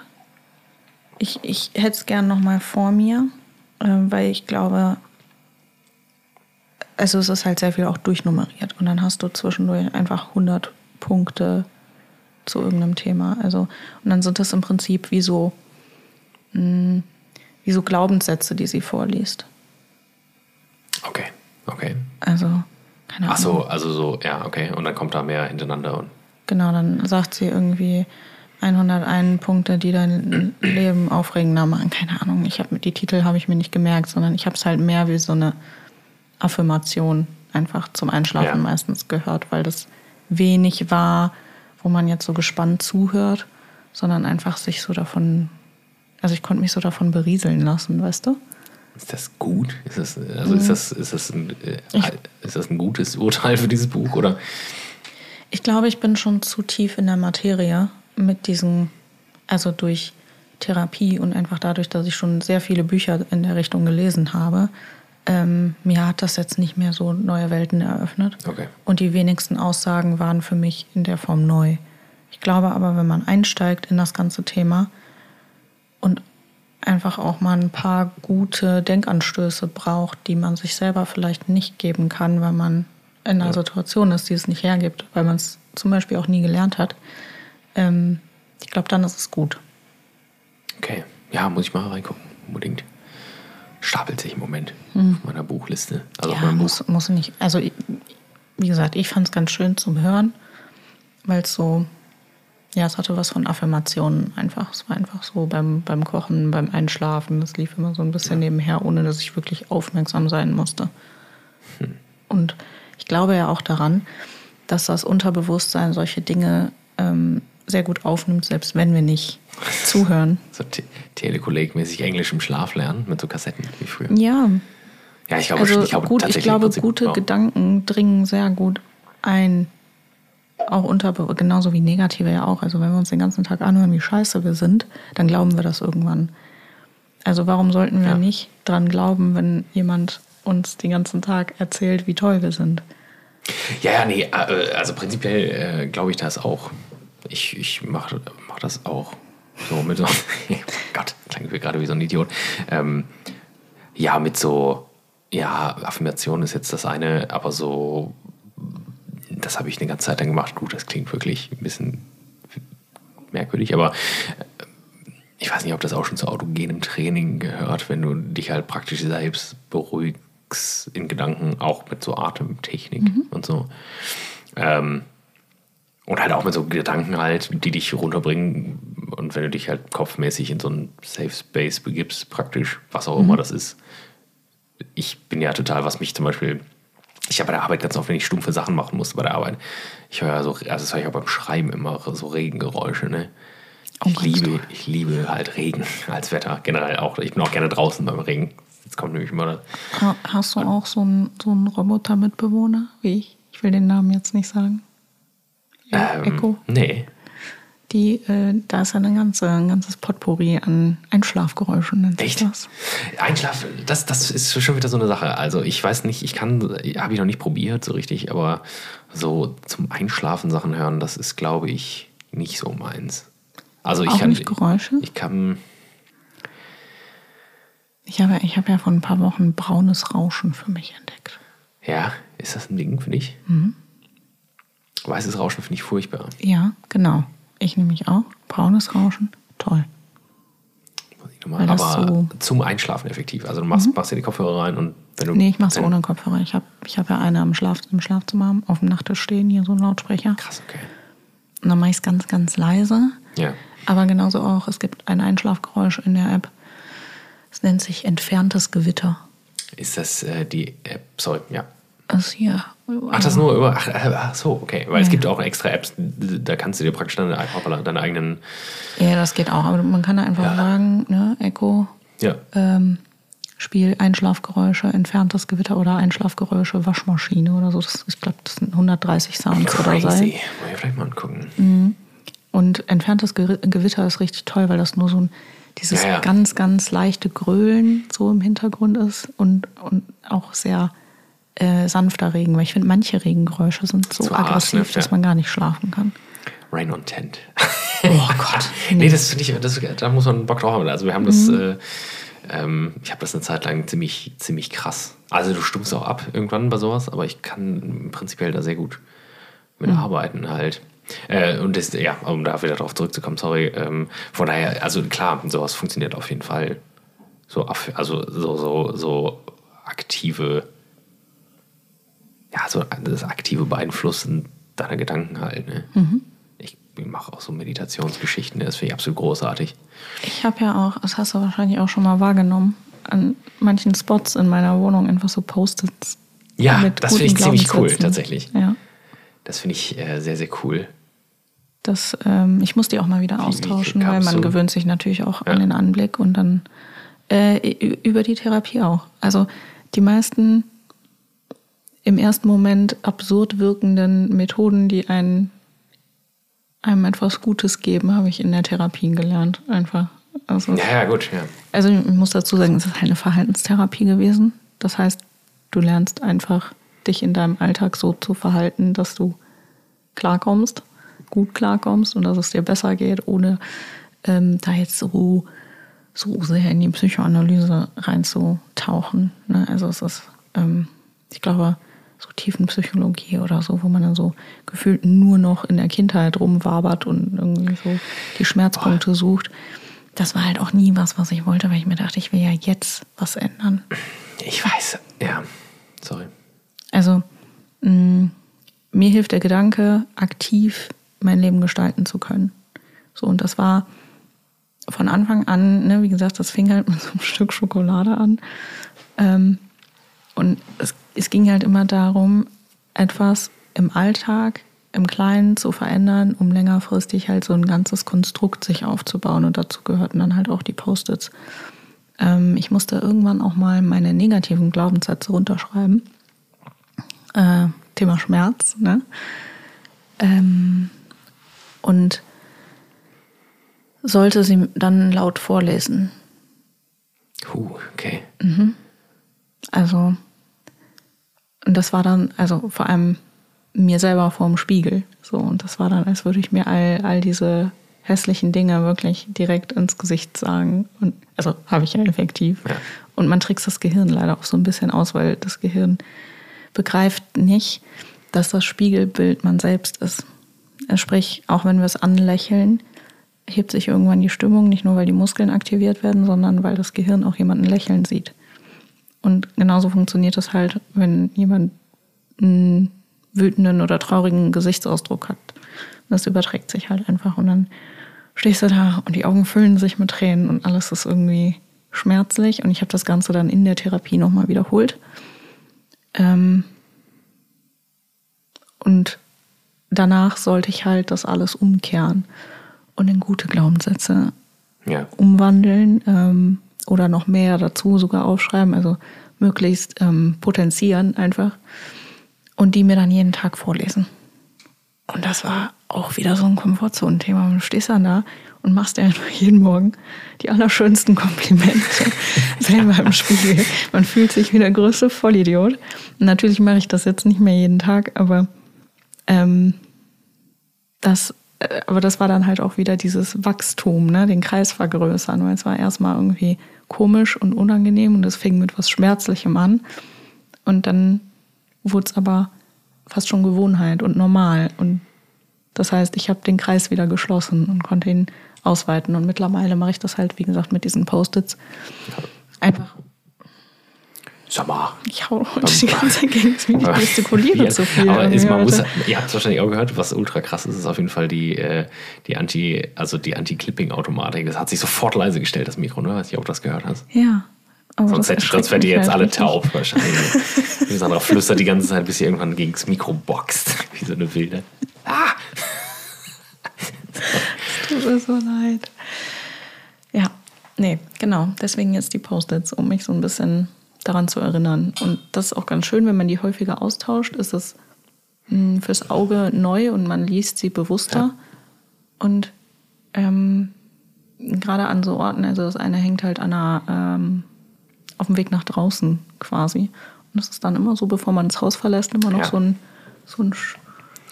Ich, ich hätte es gern noch mal vor mir, ähm, weil ich glaube, also es ist halt sehr viel auch durchnummeriert und dann hast du zwischendurch einfach 100 Punkte zu irgendeinem Thema. Also und dann sind das im Prinzip wie so mh, wie so Glaubenssätze, die sie vorliest. Okay, okay. Also keine Ahnung. Ach so, also so, ja, okay. Und dann kommt da mehr hintereinander. Und Genau, dann sagt sie irgendwie 101 Punkte, die dein Leben aufregender machen. Keine Ahnung, ich habe die Titel habe ich mir nicht gemerkt, sondern ich habe es halt mehr wie so eine Affirmation einfach zum Einschlafen Ja. meistens gehört, weil das wenig war, wo man jetzt so gespannt zuhört, sondern einfach sich so davon, also ich konnte mich so davon berieseln lassen, weißt du? Ist das gut? Ist das, also ist, das, ist, das ein, äh, ist das ein gutes Urteil für dieses Buch? Oder? Ich glaube, ich bin schon zu tief in der Materie mit diesen, also durch Therapie und einfach dadurch, dass ich schon sehr viele Bücher in der Richtung gelesen habe, ähm, mir hat das jetzt nicht mehr so neue Welten eröffnet. Okay. Und die wenigsten Aussagen waren für mich in der Form neu. Ich glaube aber, wenn man einsteigt in das ganze Thema und einfach auch mal ein paar gute Denkanstöße braucht, die man sich selber vielleicht nicht geben kann, weil man in einer ja. Situation ist, die es nicht hergibt, weil man es zum Beispiel auch nie gelernt hat. Ähm, ich glaube, dann ist es gut. Okay, ja, muss ich mal reingucken, unbedingt. Stapelt sich im Moment hm. auf meiner Buchliste. Also ja, muss, Buch. muss nicht. Also, wie gesagt, ich fand es ganz schön zum Hören, weil es so ja, es hatte was von Affirmationen einfach. Es war einfach so beim, beim Kochen, beim Einschlafen. Das lief immer so ein bisschen nebenher, ohne dass ich wirklich aufmerksam sein musste. Hm. Und ich glaube ja auch daran, dass das Unterbewusstsein solche Dinge ähm, sehr gut aufnimmt, selbst wenn wir nicht zuhören. So te telekollegmäßig Englisch im Schlaf lernen mit so Kassetten wie früher. Ja. Ja, ich glaube, also ich glaube, gut, ich glaube gute Gedanken dringen sehr gut ein auch unter, genauso wie negative ja auch. Also wenn wir uns den ganzen Tag anhören, wie scheiße wir sind, dann glauben wir das irgendwann. Also warum sollten wir ja. nicht dran glauben, wenn jemand uns den ganzen Tag erzählt, wie toll wir sind? Ja, ja, nee, äh, also prinzipiell äh, glaube ich das auch. Ich, ich mache mach das auch so mit so, Gott, klingt mir gerade wie so ein Idiot. Ähm, ja, mit so, ja, Affirmation ist jetzt das eine, aber so das habe ich eine ganze Zeit lang gemacht. Gut, das klingt wirklich ein bisschen merkwürdig, aber äh, ich weiß nicht, ob das auch schon zu autogenem Training gehört, wenn du dich halt praktisch selbst beruhigst in Gedanken, auch mit so Atemtechnik mhm. und so. Ähm, und halt auch mit so Gedanken halt, die dich runterbringen. Und wenn du dich halt kopfmäßig in so einen Safe Space begibst, praktisch, was auch mhm. immer das ist. Ich bin ja total, was mich zum Beispiel ich habe bei der Arbeit ganz oft, wenn ich stumpfe Sachen machen musste bei der Arbeit, ich höre so, also das höre ich auch beim Schreiben immer so Regengeräusche, ne? Oh ich, liebe, ich liebe halt Regen als Wetter, generell auch. Ich bin auch gerne draußen beim Regen. Jetzt kommt nämlich immer. Hast du auch so einen, so einen Roboter-Mitbewohner wie ich? Ich will den Namen jetzt nicht sagen. Ähm, Echo? Nee. Die, äh, da ist ja eine ganze, ein ganzes Potpourri an Einschlafgeräuschen. Nennt Echt? Das. Einschlaf, das, das ist schon wieder so eine Sache. Also ich weiß nicht, ich kann, habe ich noch nicht probiert so richtig, aber so zum Einschlafen Sachen hören, das ist, glaube ich, nicht so meins. Also ich Auch kann nicht Geräusche. Ich kann. Ich habe, ich habe ja vor ein paar Wochen braunes Rauschen für mich entdeckt. Ja, ist das ein Ding für dich? Mhm. Weißes Rauschen finde ich furchtbar. Ja, genau. Ich nehme mich auch. Braunes Rauschen, toll. Aber so zum Einschlafen effektiv. Also du machst, mhm. machst dir die Kopfhörer rein und wenn du. Nee, ich mach's ohne Kopfhörer. Ich habe ich hab ja eine am Schlaf, im Schlafzimmer auf dem Nachttisch stehen, hier so ein Lautsprecher. Krass, okay. Und dann mache ich es ganz, ganz leise. Ja. Aber genauso auch, es gibt ein Einschlafgeräusch in der App. Es nennt sich entferntes Gewitter. Ist das äh, die App? Sorry, ja. Also hier. Ach, das nur über. Ach, ach so, okay. Weil ja. es gibt auch extra Apps, da kannst du dir praktisch deine, deine eigenen. Ja, das geht auch. Aber man kann da einfach ja. sagen, ne, Echo. Ja. Ähm, Spiel Einschlafgeräusche, entferntes Gewitter oder Einschlafgeräusche, Waschmaschine oder so. Das, ich glaube, das sind 130 Sounds Crazy. oder so. Muss ich vielleicht mal angucken. Mhm. Und entferntes Gewitter ist richtig toll, weil das nur so ein dieses ja, ja. ganz, ganz leichte Grölen so im Hintergrund ist und, und auch sehr äh, sanfter Regen, weil ich finde, manche Regengeräusche sind so aggressiv, Arsch, ne? dass man gar nicht schlafen kann. Rain on Tent. Oh Gott. nee, nee das finde ich, das, da muss man Bock drauf haben. Also wir haben das, mhm. äh, ähm, ich habe das eine Zeit lang ziemlich, ziemlich krass. Also du stummst auch ab irgendwann bei sowas, aber ich kann prinzipiell da sehr gut mit mhm. arbeiten halt. Äh, und das, ja, um da wieder drauf zurückzukommen, sorry. Ähm, von daher, also klar, sowas funktioniert auf jeden Fall. So, also so, so, so aktive ja, so das aktive Beeinflussen deiner Gedanken halt. Ne? Mhm. Ich mache auch so Meditationsgeschichten, das finde ich absolut großartig. Ich habe ja auch, das hast du wahrscheinlich auch schon mal wahrgenommen, an manchen Spots in meiner Wohnung einfach so Post-its. Ja, das finde ich ziemlich cool, tatsächlich. Ja. Das finde ich äh, sehr, sehr cool. Das, ähm, ich muss die auch mal wieder austauschen, weil man so? gewöhnt sich natürlich auch Ja. an den Anblick und dann äh, über die Therapie auch. Also die meisten im ersten Moment absurd wirkenden Methoden, die einen, einem etwas Gutes geben, habe ich in der Therapie gelernt. Einfach. Also, Ja, ja, gut, ja. also ich muss dazu sagen, es ist halt eine Verhaltenstherapie gewesen. Das heißt, du lernst einfach, dich in deinem Alltag so zu verhalten, dass du klarkommst, gut klarkommst und dass es dir besser geht, ohne ähm, da jetzt so, so sehr in die Psychoanalyse reinzutauchen. Ne? Also es ist, ähm, ich glaube, so Tiefenpsychologie oder so, wo man dann so gefühlt nur noch in der Kindheit rumwabert und irgendwie so die Schmerzpunkte sucht. Das war halt auch nie was, was ich wollte, weil ich mir dachte, ich will ja jetzt was ändern. Ich weiß, ja. Sorry. Also mh, mir hilft der Gedanke, aktiv mein Leben gestalten zu können. So, und das war von Anfang an, ne, wie gesagt, das fing halt mit so einem Stück Schokolade an. Ähm, und es, es ging halt immer darum, etwas im Alltag, im Kleinen zu verändern, um längerfristig halt so ein ganzes Konstrukt sich aufzubauen. Und dazu gehörten dann halt auch die Post-its. Ähm, ich musste irgendwann auch mal meine negativen Glaubenssätze runterschreiben. Äh, Thema Schmerz, ne? Ähm, und sollte sie dann laut vorlesen. Huh, okay. Also, und das war dann, also vor allem mir selber vorm Spiegel. So, und das war dann, als würde ich mir all, all diese hässlichen Dinge wirklich direkt ins Gesicht sagen. Und also habe ich ja effektiv. Ja. Und man trickst das Gehirn leider auch so ein bisschen aus, weil das Gehirn begreift nicht, dass das Spiegelbild man selbst ist. Also Sprich, auch wenn wir es anlächeln, hebt sich irgendwann die Stimmung, nicht nur weil die Muskeln aktiviert werden, sondern weil das Gehirn auch jemanden lächeln sieht. Und genauso funktioniert es halt, wenn jemand einen wütenden oder traurigen Gesichtsausdruck hat. Das überträgt sich halt einfach und dann stehst du da und die Augen füllen sich mit Tränen und alles ist irgendwie schmerzlich und ich habe das Ganze dann in der Therapie nochmal wiederholt. Ähm und danach sollte ich halt das alles umkehren und in gute Glaubenssätze Ja. umwandeln ähm, oder noch mehr dazu sogar aufschreiben, also möglichst ähm, potenzieren einfach und die mir dann jeden Tag vorlesen. Und das war auch wieder so ein Komfortzonenthema. Du stehst dann da und machst dir einfach jeden Morgen die allerschönsten Komplimente selber im Spiegel. Man fühlt sich wie der größte Vollidiot. Und natürlich mache ich das jetzt nicht mehr jeden Tag, aber ähm, das, äh, aber das war dann halt auch wieder dieses Wachstum, ne? den Kreis vergrößern, weil es war erstmal irgendwie komisch und unangenehm und es fing mit was Schmerzlichem an. Und dann wurde es aber fast schon Gewohnheit und normal. Und das heißt, ich habe den Kreis wieder geschlossen und konnte ihn ausweiten. Und mittlerweile mache ich das halt, wie gesagt, mit diesen Post-its. Einfach, Sag mal. ich hau heute die ganze Zeit gegen das Mikro, ich gestikuliere Ja, zu viel. Aber ist, man muss, ihr habt es wahrscheinlich auch gehört, was ultra krass ist, ist auf jeden Fall die, äh, die Anti, also die Anti-Clipping-Automatik. Das hat sich sofort leise gestellt, das Mikro, ne? Weiß nicht, ob du das gehört hast. Ja. Aber Sonst, das hätte, sonst wärt ihr jetzt halt alle richtig. taub wahrscheinlich. Die Sandra flüstert die ganze Zeit, bis sie irgendwann gegen das Mikro boxt. Wie so eine Wilde. Tut mir so leid. Ja, nee, genau. Deswegen jetzt die Post-its, um mich so ein bisschen daran zu erinnern. Und das ist auch ganz schön, wenn man die häufiger austauscht, ist es mh, fürs Auge neu und man liest sie bewusster. Ja. Und ähm, gerade an so Orten, also das eine hängt halt an einer, ähm, auf dem Weg nach draußen quasi. Und das ist dann immer so, bevor man das Haus verlässt, immer noch Ja. so ein, so ein,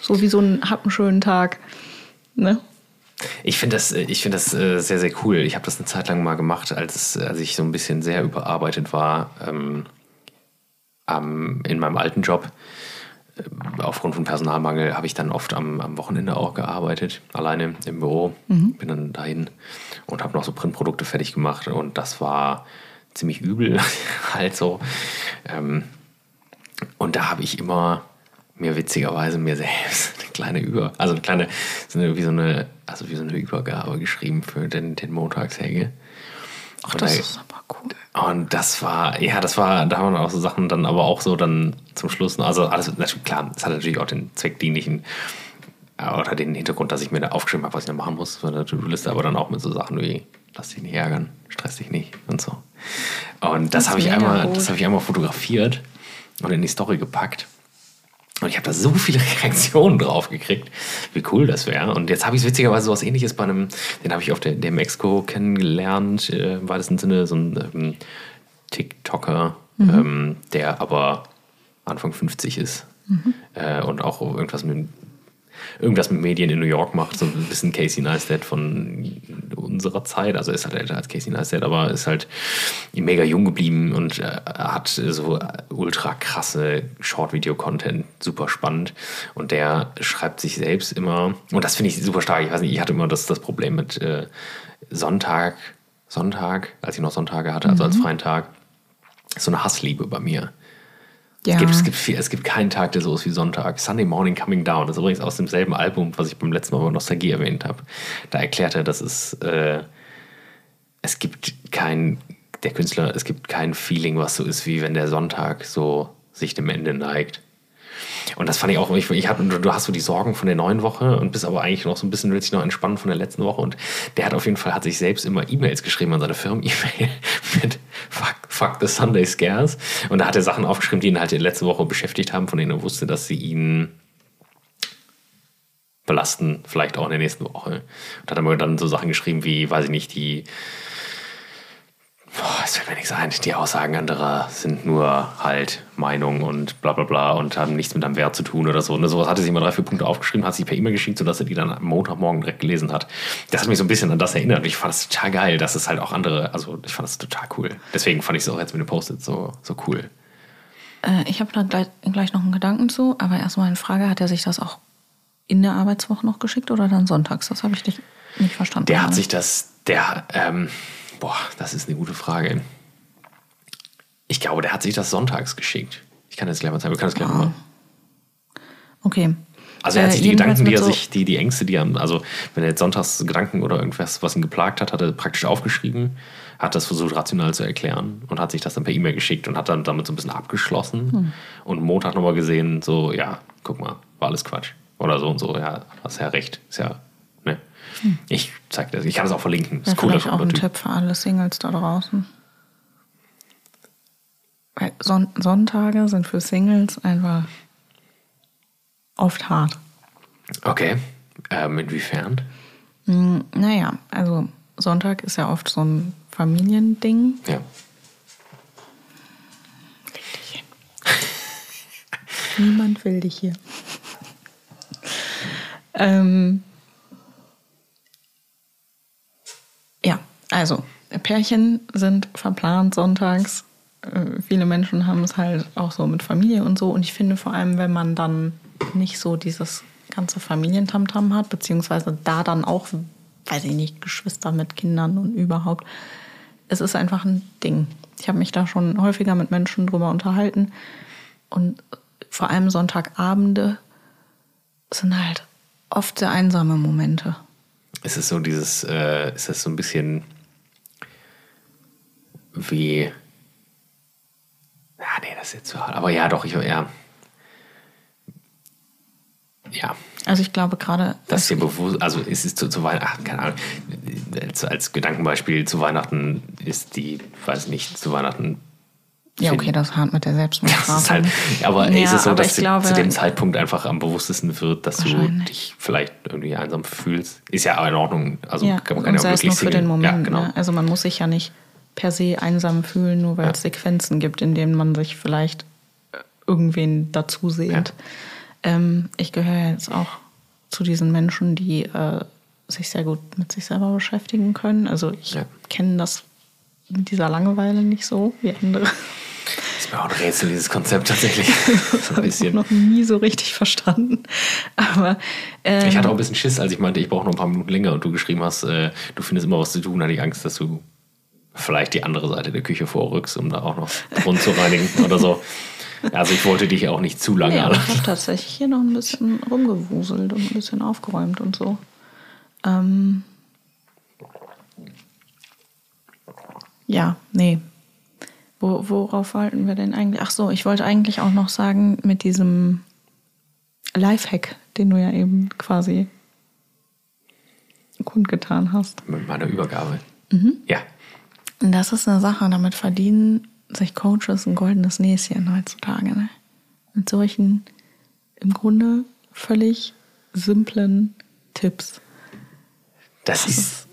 so wie so ein, hab einen schönen Tag. Ne? Ich finde das, äh, ich finde das äh, sehr, sehr cool. Ich habe das eine Zeit lang mal gemacht, als, als ich so ein bisschen sehr überarbeitet war ähm, am, in meinem alten Job. Äh, Aufgrund von Personalmangel habe ich dann oft am, am Wochenende auch gearbeitet, alleine im Büro. Bin dann dahin und habe noch so Printprodukte fertig gemacht und das war ziemlich übel, halt so. Ähm, und da habe ich immer mir witzigerweise mir selbst eine kleine Über, also eine kleine, so eine, wie so eine, also wie so eine Übergabe geschrieben für den, den Montagshänge. Ach, das da- ist aber cool. Und das war, ja, das war, da waren auch so Sachen dann aber auch so dann zum Schluss, also alles, natürlich, klar, es hat natürlich auch den zweckdienlichen oder den Hintergrund, dass ich mir da aufgeschrieben habe, was ich noch machen muss für eine To-Do-Liste, aber dann auch mit so Sachen wie, lass dich nicht ärgern, stress dich nicht und so. Und das, Das habe ich einmal, gut. das habe ich einmal fotografiert und in die Story gepackt. Und ich habe da so viele Reaktionen drauf gekriegt, wie cool das wäre. Und jetzt habe ich witzigerweise sowas ähnliches bei einem, den habe ich auf der, der Mexiko kennengelernt, äh, im weitesten Sinne, so ein ähm, TikToker, ähm, der aber Anfang 50 ist äh, und auch irgendwas mit irgendwas mit Medien in New York macht, so ein bisschen Casey Neistat von unserer Zeit. Also er ist halt älter als Casey Neistat, aber ist halt mega jung geblieben und äh, hat so ultra krasse Short-Video-Content, super spannend. Und der schreibt sich selbst immer, und das finde ich super stark. Ich weiß nicht, ich hatte immer das, das Problem mit äh, Sonntag, Sonntag, als ich noch Sonntage hatte, also als freien Tag, so eine Hassliebe bei mir. Ja. Es gibt, es, gibt viel, es gibt keinen Tag, der so ist wie Sonntag. Sunday Morning Coming Down. Das ist übrigens aus demselben Album, was ich beim letzten Mal bei Nostalgie erwähnt habe. Da erklärt er, dass es, äh, es gibt kein, der Künstler, es gibt kein Feeling, was so ist, wie wenn der Sonntag so sich dem Ende neigt. Und das fand ich auch, ich, ich hab, du hast so die Sorgen von der neuen Woche und bist aber eigentlich noch so ein bisschen, willst dich noch entspannen von der letzten Woche. Und der hat auf jeden Fall, hat sich selbst immer E-Mails geschrieben an seine Firmen-E-Mail mit fuck, fuck the Sunday Scares. Und da hat er Sachen aufgeschrieben, die ihn halt in der letzten Woche beschäftigt haben, von denen er wusste, dass sie ihn belasten, vielleicht auch in der nächsten Woche. Und hat er dann so Sachen geschrieben wie, weiß ich nicht, die Boah, es fällt mir nichts ein. Die Aussagen anderer sind nur halt Meinung und bla bla bla und haben nichts mit einem Wert zu tun oder so. Und sowas hatte sich mal drei, vier Punkte aufgeschrieben, hat sich per E-Mail geschickt, sodass er die dann am Montagmorgen direkt gelesen hat. Das hat mich so ein bisschen an das erinnert. Und ich fand es total geil, dass es halt auch andere, also ich fand es total cool. Deswegen fand ich es auch jetzt mit dem Post-it so, so cool. Äh, ich habe da gleich, gleich noch einen Gedanken zu, aber erstmal eine Frage: Hat er sich das auch in der Arbeitswoche noch geschickt oder dann sonntags? Das habe ich nicht, nicht verstanden. Der hat sich das, der, ähm, boah, das ist eine gute Frage. Ich glaube, der hat sich das sonntags geschickt. Ich kann jetzt gleich mal zeigen, wir können das gleich mal. Okay. Also er hat Äh, sich die jedenfalls Gedanken, die er so- sich, die, die Ängste, die er, also wenn er jetzt sonntags Gedanken oder irgendwas, was ihn geplagt hat, hat er praktisch aufgeschrieben, hat das versucht rational zu erklären und hat sich das dann per E-Mail geschickt und hat dann damit so ein bisschen abgeschlossen Hm. und Montag nochmal gesehen, so, ja, guck mal, war alles Quatsch. Oder so und so, ja, hast ja recht. Ist ja. Ich zeig das, ich kann das auch verlinken. Ja, Ist cool, vielleicht auch ein Typ. Tipp für alle Singles da draußen. Weil Son Sonntage sind für Singles einfach oft hart. Okay. Ähm, inwiefern? Hm, Naja, also Sonntag ist ja oft so ein Familiending. Ja. Niemand will dich hier. ähm, ja, also Pärchen sind verplant sonntags. Äh, viele Menschen haben es halt auch so mit Familie und so. Und ich finde vor allem, wenn man dann nicht so dieses ganze Familientamtam hat, beziehungsweise da dann auch, weiß ich nicht, Geschwister mit Kindern und überhaupt, es ist einfach ein Ding. Ich habe mich da schon häufiger mit Menschen drüber unterhalten. Und vor allem Sonntagabende sind halt oft sehr einsame Momente. Ist es so dieses, äh, ist das so ein bisschen wie. Ja, nee, das ist jetzt zu hart. Aber ja, doch, ich, ja. Ja, Also ich glaube gerade, das ist dir bewusst, also ist es zu, zu Weihnachten, keine Ahnung, als, als Gedankenbeispiel, zu Weihnachten ist die, weiß nicht, zu Weihnachten. Ja okay, das hart mit der Das ist halt, aber Ja, ist es so, dass du glaube- zu dem Zeitpunkt einfach am bewusstesten wird, dass du dich vielleicht irgendwie einsam fühlst? Ist ja in Ordnung. Also ja, kann man ja es wirklich nur für den Moment. Ja, genau. ne? Also man muss sich ja nicht per se einsam fühlen, nur weil es Sequenzen gibt, in denen man sich vielleicht äh, irgendwen dazu sehnt. Ähm, ich gehöre jetzt auch zu diesen Menschen, die äh, sich sehr gut mit sich selber beschäftigen können. Also ich kenne das mit dieser Langeweile nicht so wie andere. ist mir auch ein Rätsel, dieses Konzept tatsächlich. ein habe ich noch nie so richtig verstanden. Aber ähm, Ich hatte auch ein bisschen Schiss, als ich meinte, ich brauche noch ein paar Minuten länger und du geschrieben hast, äh, du findest immer was zu tun, hatte ich Angst, dass du vielleicht die andere Seite der Küche vorrückst, um da auch noch rund zu reinigen oder so. Also ich wollte dich auch nicht zu lange Nee, ich habe tatsächlich hier noch ein bisschen rumgewuselt und ein bisschen aufgeräumt und so. Ähm, ja, nee. Wo, worauf wollten wir denn eigentlich? Ach so, ich wollte eigentlich auch noch sagen, mit diesem Lifehack, den du ja eben quasi kundgetan hast. Mit meiner Übergabe. Mhm. Ja. Und das ist eine Sache, damit verdienen sich Coaches ein goldenes Näschen heutzutage. Ne? Mit solchen im Grunde völlig simplen Tipps. Das ist,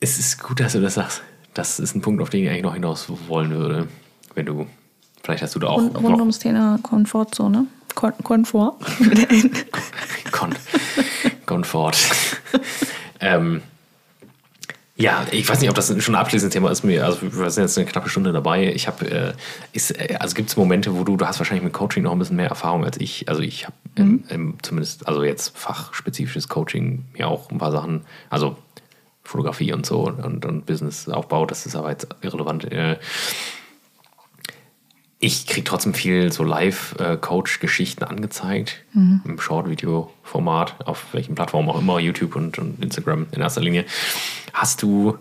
es ist gut, dass du das sagst. Das ist ein Punkt, auf den ich eigentlich noch hinaus wollen würde. Wenn du, vielleicht hast du da auch. Rund, rund ums Thema Komfortzone. Kon Komfort. Kon Komfort. ähm, ja, ich weiß nicht, ob das schon ein abschließendes Thema ist. Mir, also wir sind jetzt eine knappe Stunde dabei. Ich habe, äh, ist, äh, also gibt es Momente, wo du, du hast wahrscheinlich mit Coaching noch ein bisschen mehr Erfahrung als ich. Also ich habe mhm. zumindest, also jetzt fachspezifisches Coaching mir auch ein paar Sachen, also Fotografie und so und, und Businessaufbau, das ist aber jetzt irrelevant. Äh, ich kriege trotzdem viel so Live-Coach-Geschichten angezeigt mhm. im Short-Video-Format, auf welchen Plattformen auch immer, YouTube und, und Instagram in erster Linie. Hast du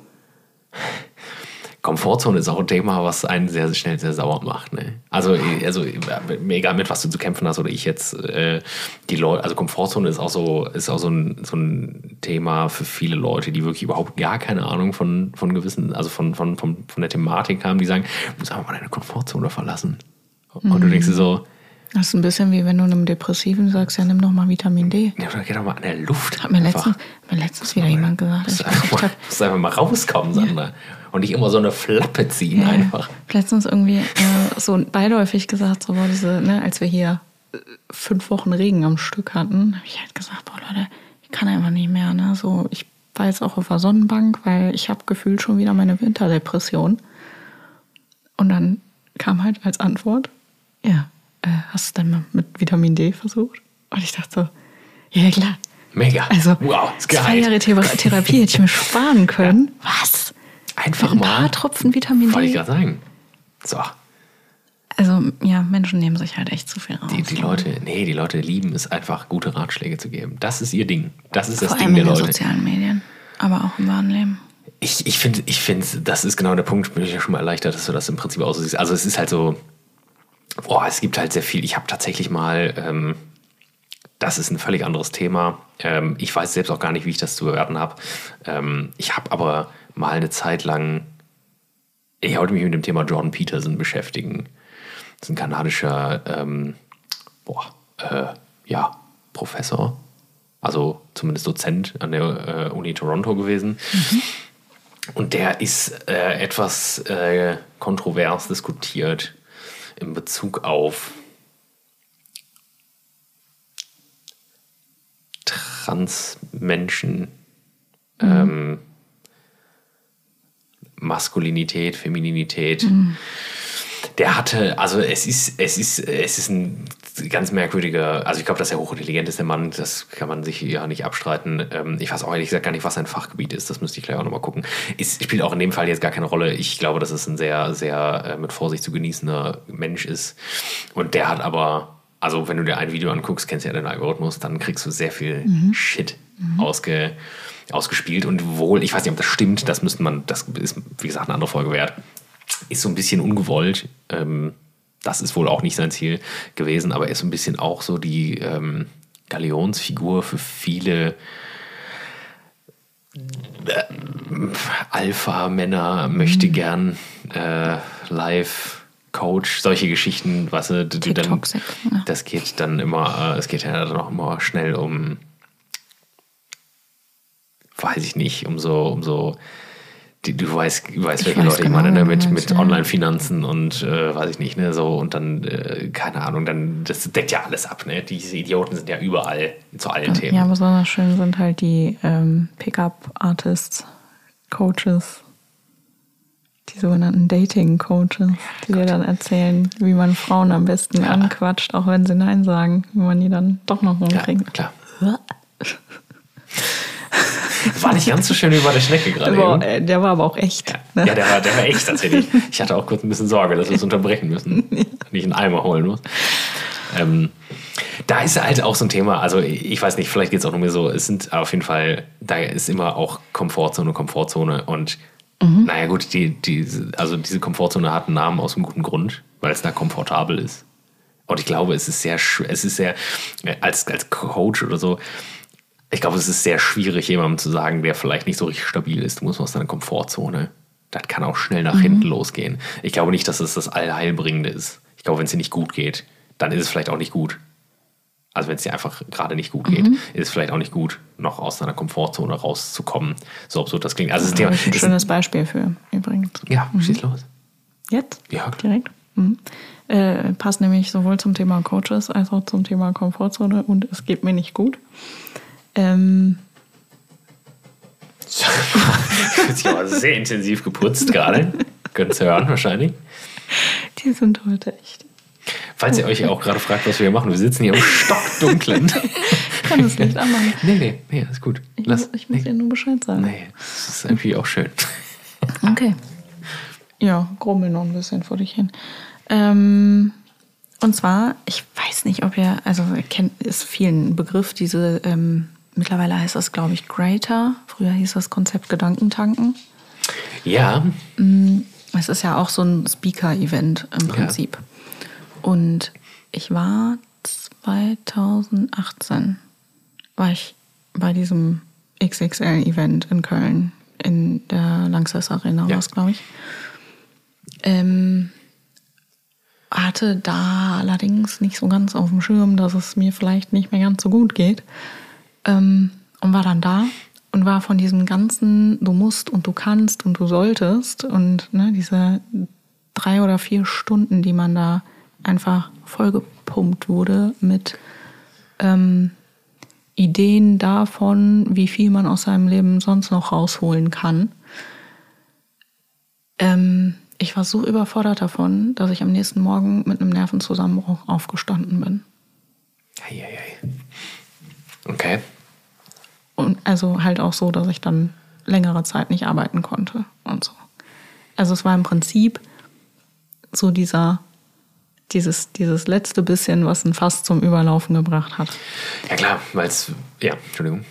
Komfortzone ist auch ein Thema, was einen sehr, sehr schnell sehr sauer macht. Ne? Also, also egal mit was du zu kämpfen hast oder ich jetzt, äh, die Leute, also Komfortzone ist auch so, ist auch so ein, so ein Thema für viele Leute, die wirklich überhaupt gar keine Ahnung von, von gewissen, also von, von, von, von der Thematik haben, die sagen, du musst einfach mal deine Komfortzone verlassen. Und mhm. du denkst dir so, das ist ein bisschen wie wenn du einem Depressiven sagst, ja, nimm doch mal Vitamin D. Ja, oder geh doch mal an der Luft. Hat mir letztens, mir letztens wieder jemand gesagt. Musst, einfach, einfach mal rauskommen, Sandra. Ja. Und nicht immer so eine Flappe ziehen ja, einfach. Letztens irgendwie äh, so beiläufig gesagt, so war diese, ne, als wir hier äh, fünf Wochen Regen am Stück hatten, habe ich halt gesagt, boah Leute, ich kann einfach nicht mehr. Ne? So, ich war jetzt auch auf der Sonnenbank, weil ich habe gefühlt schon wieder meine Winterdepression. Und dann kam halt als Antwort, ja, äh, hast du denn mal mit Vitamin D versucht? Und ich dachte so, ja klar. Mega. Also wow, zwei Jahre Therapie hätte ich mir sparen können. Ja. Was? Einfach Ein mal. paar Tropfen Vitamin D. Wollte ich gerade sagen. So. Also, ja, Menschen nehmen sich halt echt zu viel raus. Die, die Leute, nee, die Leute lieben es einfach, gute Ratschläge zu geben. Das ist ihr Ding. Das ist Vor das allem Ding der in den Leute. sozialen Medien, aber auch im wahren Leben. Ich, ich finde, ich find, das ist genau der Punkt, bin ich ja schon mal erleichtert, dass du das im Prinzip auch so siehst. Also es ist halt so, boah, es gibt halt sehr viel. Ich habe tatsächlich mal, ähm, das ist ein völlig anderes Thema. Ähm, ich weiß selbst auch gar nicht, wie ich das zu bewerten habe. Ähm, ich habe aber mal eine Zeit lang, ich wollte mich mit dem Thema Jordan Peterson beschäftigen. Das ist ein kanadischer, ähm, boah, äh, ja, Professor, also zumindest Dozent an der äh, Uni Toronto gewesen. Und der ist äh, etwas äh, kontrovers diskutiert in Bezug auf Transmenschen, ähm, Maskulinität, Femininität. Der hatte, also es ist, es ist, es ist ein ganz merkwürdiger, also ich glaube, dass er hochintelligent ist, der Mann, das kann man sich ja nicht abstreiten. Ähm, ich weiß auch ehrlich gesagt gar nicht, was sein Fachgebiet ist, das müsste ich gleich auch nochmal gucken. Es spielt auch in dem Fall jetzt gar keine Rolle. Ich glaube, dass es ein sehr, sehr äh, mit Vorsicht zu genießender Mensch ist. Und der hat aber, also wenn du dir ein Video anguckst, kennst du ja den Algorithmus, dann kriegst du sehr viel Shit ausge, ausgespielt. Und wohl, ich weiß nicht, ob das stimmt, das müsste man, das ist, wie gesagt, eine andere Folge wert. Ist so ein bisschen ungewollt. Ähm, das ist wohl auch nicht sein Ziel gewesen, aber er ist so ein bisschen auch so die ähm, Galionsfigur für viele äh, Alpha-Männer, möchte gern äh, live Coach, solche Geschichten, was du, die dann, das geht dann immer, äh, es geht ja dann auch immer schnell um, weiß ich nicht, um so, um so, die, du weißt, weißt Ich welche weiß Leute ich genau, meine, ne? mit, mit ja. Online-Finanzen und äh, weiß ich nicht, ne, so und dann, äh, keine Ahnung, dann, das deckt ja alles ab, ne? Diese Idioten sind ja überall zu allen Themen. Ja, besonders schön sind halt die ähm, Pickup-Artists, Coaches, die sogenannten Dating-Coaches, die dir dann erzählen, wie man Frauen am besten anquatscht, auch wenn sie Nein sagen, wie man die dann doch noch Ja, rumkriegt. klar. War nicht ganz so schön wie bei der Schnecke gerade. Der war, eben. äh, der war aber auch echt. Ne? Ja, der war, der war echt tatsächlich. Ich hatte auch kurz ein bisschen Sorge, dass wir es unterbrechen müssen. Nicht einen Eimer holen muss. Ähm, da ist halt auch so ein Thema, also ich weiß nicht, vielleicht geht es auch nur mir so, es sind auf jeden Fall, da ist immer auch Komfortzone, Komfortzone und Naja gut, die, die, also diese Komfortzone hat einen Namen aus einem guten Grund, weil es da komfortabel ist. Und ich glaube, es ist sehr, es ist sehr, als, als Coach oder so, ich glaube, es ist sehr schwierig, jemandem zu sagen, der vielleicht nicht so richtig stabil ist, du musst aus deiner Komfortzone. Das kann auch schnell nach hinten losgehen. Ich glaube nicht, dass es das Allheilbringende ist. Ich glaube, wenn es dir nicht gut geht, dann ist es vielleicht auch nicht gut. Also wenn es dir einfach gerade nicht gut geht, ist es vielleicht auch nicht gut, noch aus deiner Komfortzone rauszukommen. So absurd das klingt. Also es ist, Da ja, habe ich ein ist, schönes Beispiel für übrigens. ja, schieß los. Jetzt? Ja. Direkt? Mhm. Äh, passt nämlich sowohl zum Thema Coaches als auch zum Thema Komfortzone und es geht mir nicht gut. Ähm, Fühlt sich aber sehr intensiv geputzt gerade. Könnt ihr hören wahrscheinlich. die sind heute echt. Falls ihr euch auch gerade fragt, was wir hier machen, wir sitzen hier im Stockdunklen. Ich kann das nicht anmachen. nee, nee, nee, ist gut. Ich, Lass. muss, ich muss nee, dir nur Bescheid sagen. nee, das ist irgendwie auch schön. Okay. Ja, grummel noch ein bisschen vor dich hin. Ähm, und zwar, ich weiß nicht, ob ihr, also ihr kennt, ist vielen Begriff, diese, ähm, mittlerweile heißt das, glaube ich, Greater. Früher hieß das Konzept Gedankentanken. Ja, Es ist ja auch so ein Speaker-Event im Ja. Prinzip. Und ich war 2018, war ich bei diesem XXL-Event in Köln, in der Lanxess Arena, Ja. war es, glaube ich. Ähm, hatte da allerdings nicht so ganz auf dem Schirm, dass es mir vielleicht nicht mehr ganz so gut geht. Ähm, und war dann da und war von diesem ganzen Du musst und du kannst und du solltest und ne, diese drei oder vier Stunden, die man da einfach vollgepumpt wurde mit ähm, Ideen davon, wie viel man aus seinem Leben sonst noch rausholen kann. Ähm, ich war so überfordert davon, dass ich am nächsten Morgen mit einem Nervenzusammenbruch aufgestanden bin. Eieiei. Okay. Und also halt auch so, dass ich dann längere Zeit nicht arbeiten konnte und so. Also es war im Prinzip so dieser, dieses, dieses letzte bisschen, was ein Fass zum Überlaufen gebracht hat. Ja klar, weil es, ja, Entschuldigung.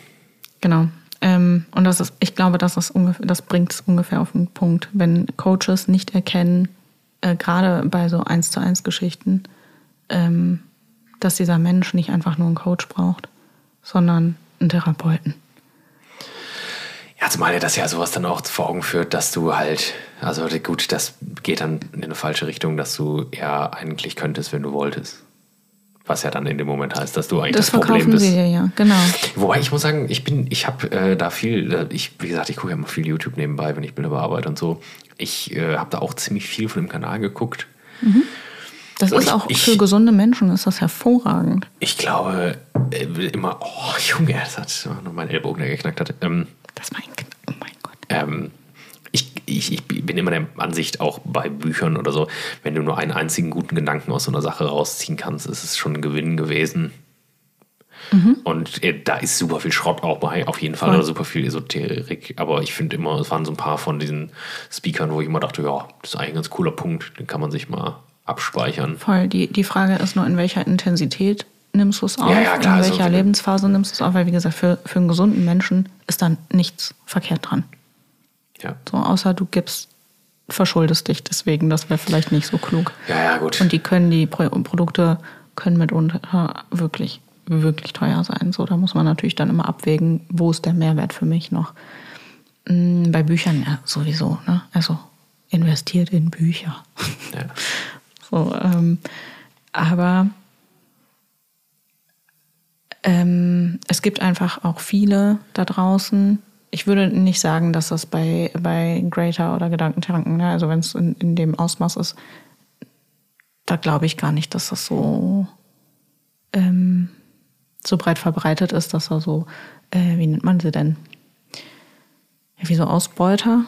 Genau. Ähm, und das ist, ich glaube, das, ist ungefähr, das bringt es ungefähr auf den Punkt. Wenn Coaches nicht erkennen, äh, gerade bei so eins zu eins Geschichten, ähm, dass dieser Mensch nicht einfach nur einen Coach braucht, sondern einen Therapeuten. Ja, zumal er das ja sowas dann auch vor Augen führt, dass du halt, also gut, das geht dann in eine falsche Richtung, dass du ja eigentlich könntest, wenn du wolltest. Was ja dann in dem Moment heißt, dass du eigentlich Das das, Problem verkaufen bist. sie dir ja, genau. Wobei ich muss sagen, ich bin, ich habe äh, da viel, äh, ich, wie gesagt, ich gucke ja mal viel YouTube nebenbei, wenn ich Bilder bearbeite und so. Ich äh, habe da auch ziemlich viel von dem Kanal geguckt. Das ist ich- auch ich- für gesunde Menschen ist das hervorragend. Ich glaube äh, immer, oh Junge, das hat noch mein Ellbogen, der geknackt hat. Ähm, Das mein, oh mein Gott. ähm, ich, ich, ich bin immer der Ansicht, auch bei Büchern oder so, wenn du nur einen einzigen guten Gedanken aus so einer Sache rausziehen kannst, ist es schon ein Gewinn gewesen. Und äh, da ist super viel Schrott auch bei, auf jeden Fall, oder super viel Esoterik. Aber ich finde immer, es waren so ein paar von diesen Speakern, wo ich immer dachte, ja, das ist eigentlich ein ganz cooler Punkt, den kann man sich mal abspeichern. Voll. Die, die Frage ist nur, in welcher Intensität nimmst du es auf? Ja, ja, klar, in also welcher wenn- Lebensphase nimmst du es auf? Weil, wie gesagt, für, für einen gesunden Menschen ist dann nichts verkehrt dran. Ja, So, außer du gibst, verschuldest dich deswegen. Das wäre vielleicht nicht so klug. ja, ja gut. Und die können, die Pro Produkte können mitunter wirklich, wirklich teuer sein. So, da muss man natürlich dann immer abwägen, wo ist der Mehrwert für mich noch. Mm, Bei Büchern ja sowieso, ne? Also investiert in Bücher. ja. So, ähm, aber ähm, es gibt einfach auch viele da draußen. Ich würde nicht sagen, dass das bei, bei Greater oder Gedankentanken, ne? also wenn es in, in dem Ausmaß ist, da glaube ich gar nicht, dass das so, ähm, so breit verbreitet ist, dass da so, äh, wie nennt man sie denn? Wie so Ausbeuter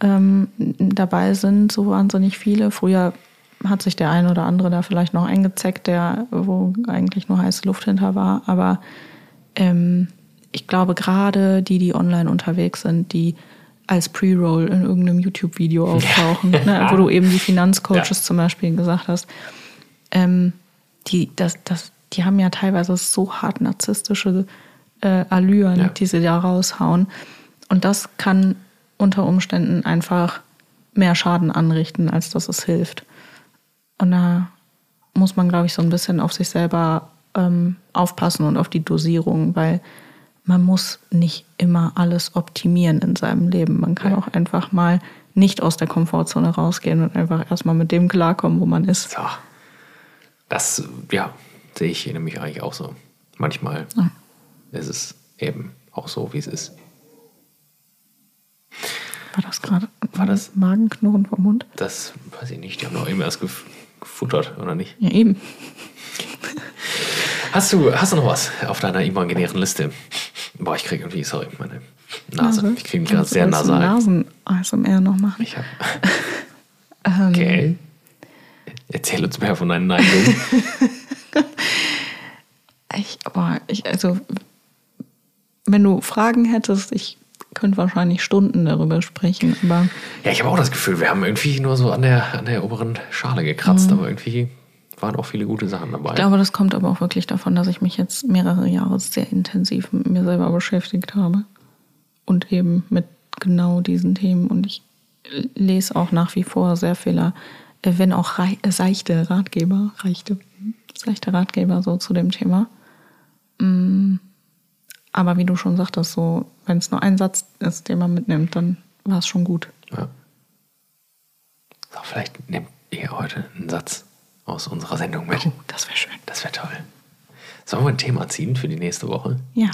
ähm, dabei sind, so wahnsinnig viele. Früher hat sich der eine oder andere da vielleicht noch eingezeckt, der wo eigentlich nur heiße Luft hinter war. Aber ähm, ich glaube, gerade die, die online unterwegs sind, die als Pre-Roll in irgendeinem YouTube-Video auftauchen, ne, wo du eben die Finanzcoaches Ja. zum Beispiel gesagt hast, ähm, die, das, das, die haben ja teilweise so hart narzisstische äh, Allüren, Ja. die sie da raushauen. Und das kann unter Umständen einfach mehr Schaden anrichten, als dass es hilft. Und da muss man, glaube ich, so ein bisschen auf sich selber ähm, aufpassen und auf die Dosierung, weil man muss nicht immer alles optimieren in seinem Leben. Man kann Ja. auch einfach mal nicht aus der Komfortzone rausgehen und einfach erstmal mit dem klarkommen, wo man ist. So. Das, ja, sehe ich nämlich eigentlich auch so. Manchmal Ja. ist es eben auch so, wie es ist. War das gerade War das- Magenknurren vom Mund? Das weiß ich nicht. Die haben doch eben erst gef gefuttert, oder nicht? Ja, eben. Hast du, hast du noch was auf deiner imaginären Liste? Boah, ich kriege irgendwie, sorry, meine Nase. Ich kriege mich gerade sehr nasal. Nasen-ASMR noch machen. Ich habe. Ähm, Okay. Erzähl uns mehr von deinen Neigungen. Ich, boah, ich, also, wenn du Fragen hättest, ich könnte wahrscheinlich Stunden darüber sprechen, aber ja, ich habe auch das Gefühl, wir haben irgendwie nur so an der, an der oberen Schale gekratzt, Mhm. aber irgendwie waren auch viele gute Sachen dabei. ich glaube, das kommt aber auch wirklich davon, dass ich mich jetzt mehrere Jahre sehr intensiv mit mir selber beschäftigt habe und eben mit genau diesen Themen. Und ich lese auch nach wie vor sehr viele, äh, wenn auch rei äh, seichte Ratgeber, reichte, seichte Ratgeber so zu dem Thema. Mm, Aber wie du schon sagtest, so, wenn es nur ein Satz ist, den man mitnimmt, dann war es schon gut. Ja. So, vielleicht nehmt ihr heute einen Satz aus unserer Sendung mit. Oh, das wäre schön. Das wäre toll. Sollen wir ein Thema ziehen für die nächste Woche? Ja.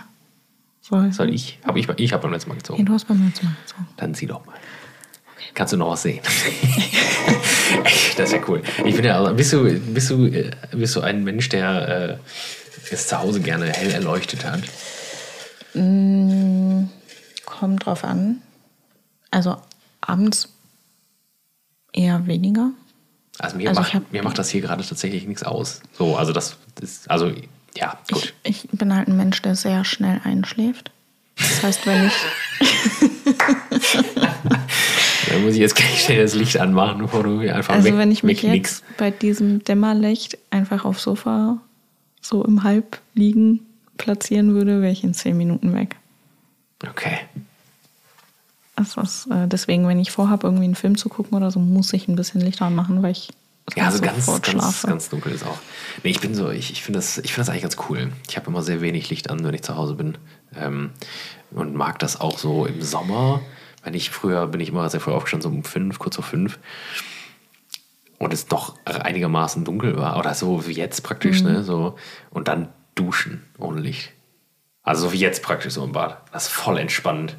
Soll, Soll ich? Hab ich ich habe beim letzten Mal gezogen. du hast bei mir jetzt mal gezogen. Dann zieh doch mal. Kannst du noch was sehen? das ist ja cool. Ich bin ja, bist du, bist du, äh, bist du ein Mensch, der äh, es zu Hause gerne hell erleuchtet hat? Mm, kommt drauf an. Also abends eher weniger. Also mir, Also macht, hab- mir macht das hier gerade tatsächlich nichts aus. So, also das ist, also ja, gut. Ich, ich bin halt ein Mensch, der sehr schnell einschläft. Das heißt, wenn ich. Da muss ich jetzt gleich schnell das Licht anmachen, bevor du hier einfach Also weg, wenn ich mich jetzt bei diesem Dämmerlicht einfach aufs Sofa so im Halbliegen platzieren würde, wäre ich in zehn Minuten weg. Okay. Das ist, äh, deswegen, wenn ich vorhabe, irgendwie einen Film zu gucken oder so, muss ich ein bisschen Licht anmachen, weil ich Ja, also ganz, ganz, ganz dunkel ist auch. Nee, ich bin so, ich, ich finde das, ich finde das eigentlich ganz cool. Ich habe immer sehr wenig Licht an, wenn ich zu Hause bin. Ähm, und mag das auch so im Sommer. Wenn ich früher bin ich immer sehr früh aufgestanden, so um fünf, kurz vor fünf. Und es doch einigermaßen dunkel war. Oder so wie jetzt praktisch, Mhm. ne? So. Und dann duschen ohne Licht. Also so wie jetzt praktisch so im Bad. Das ist voll entspannend.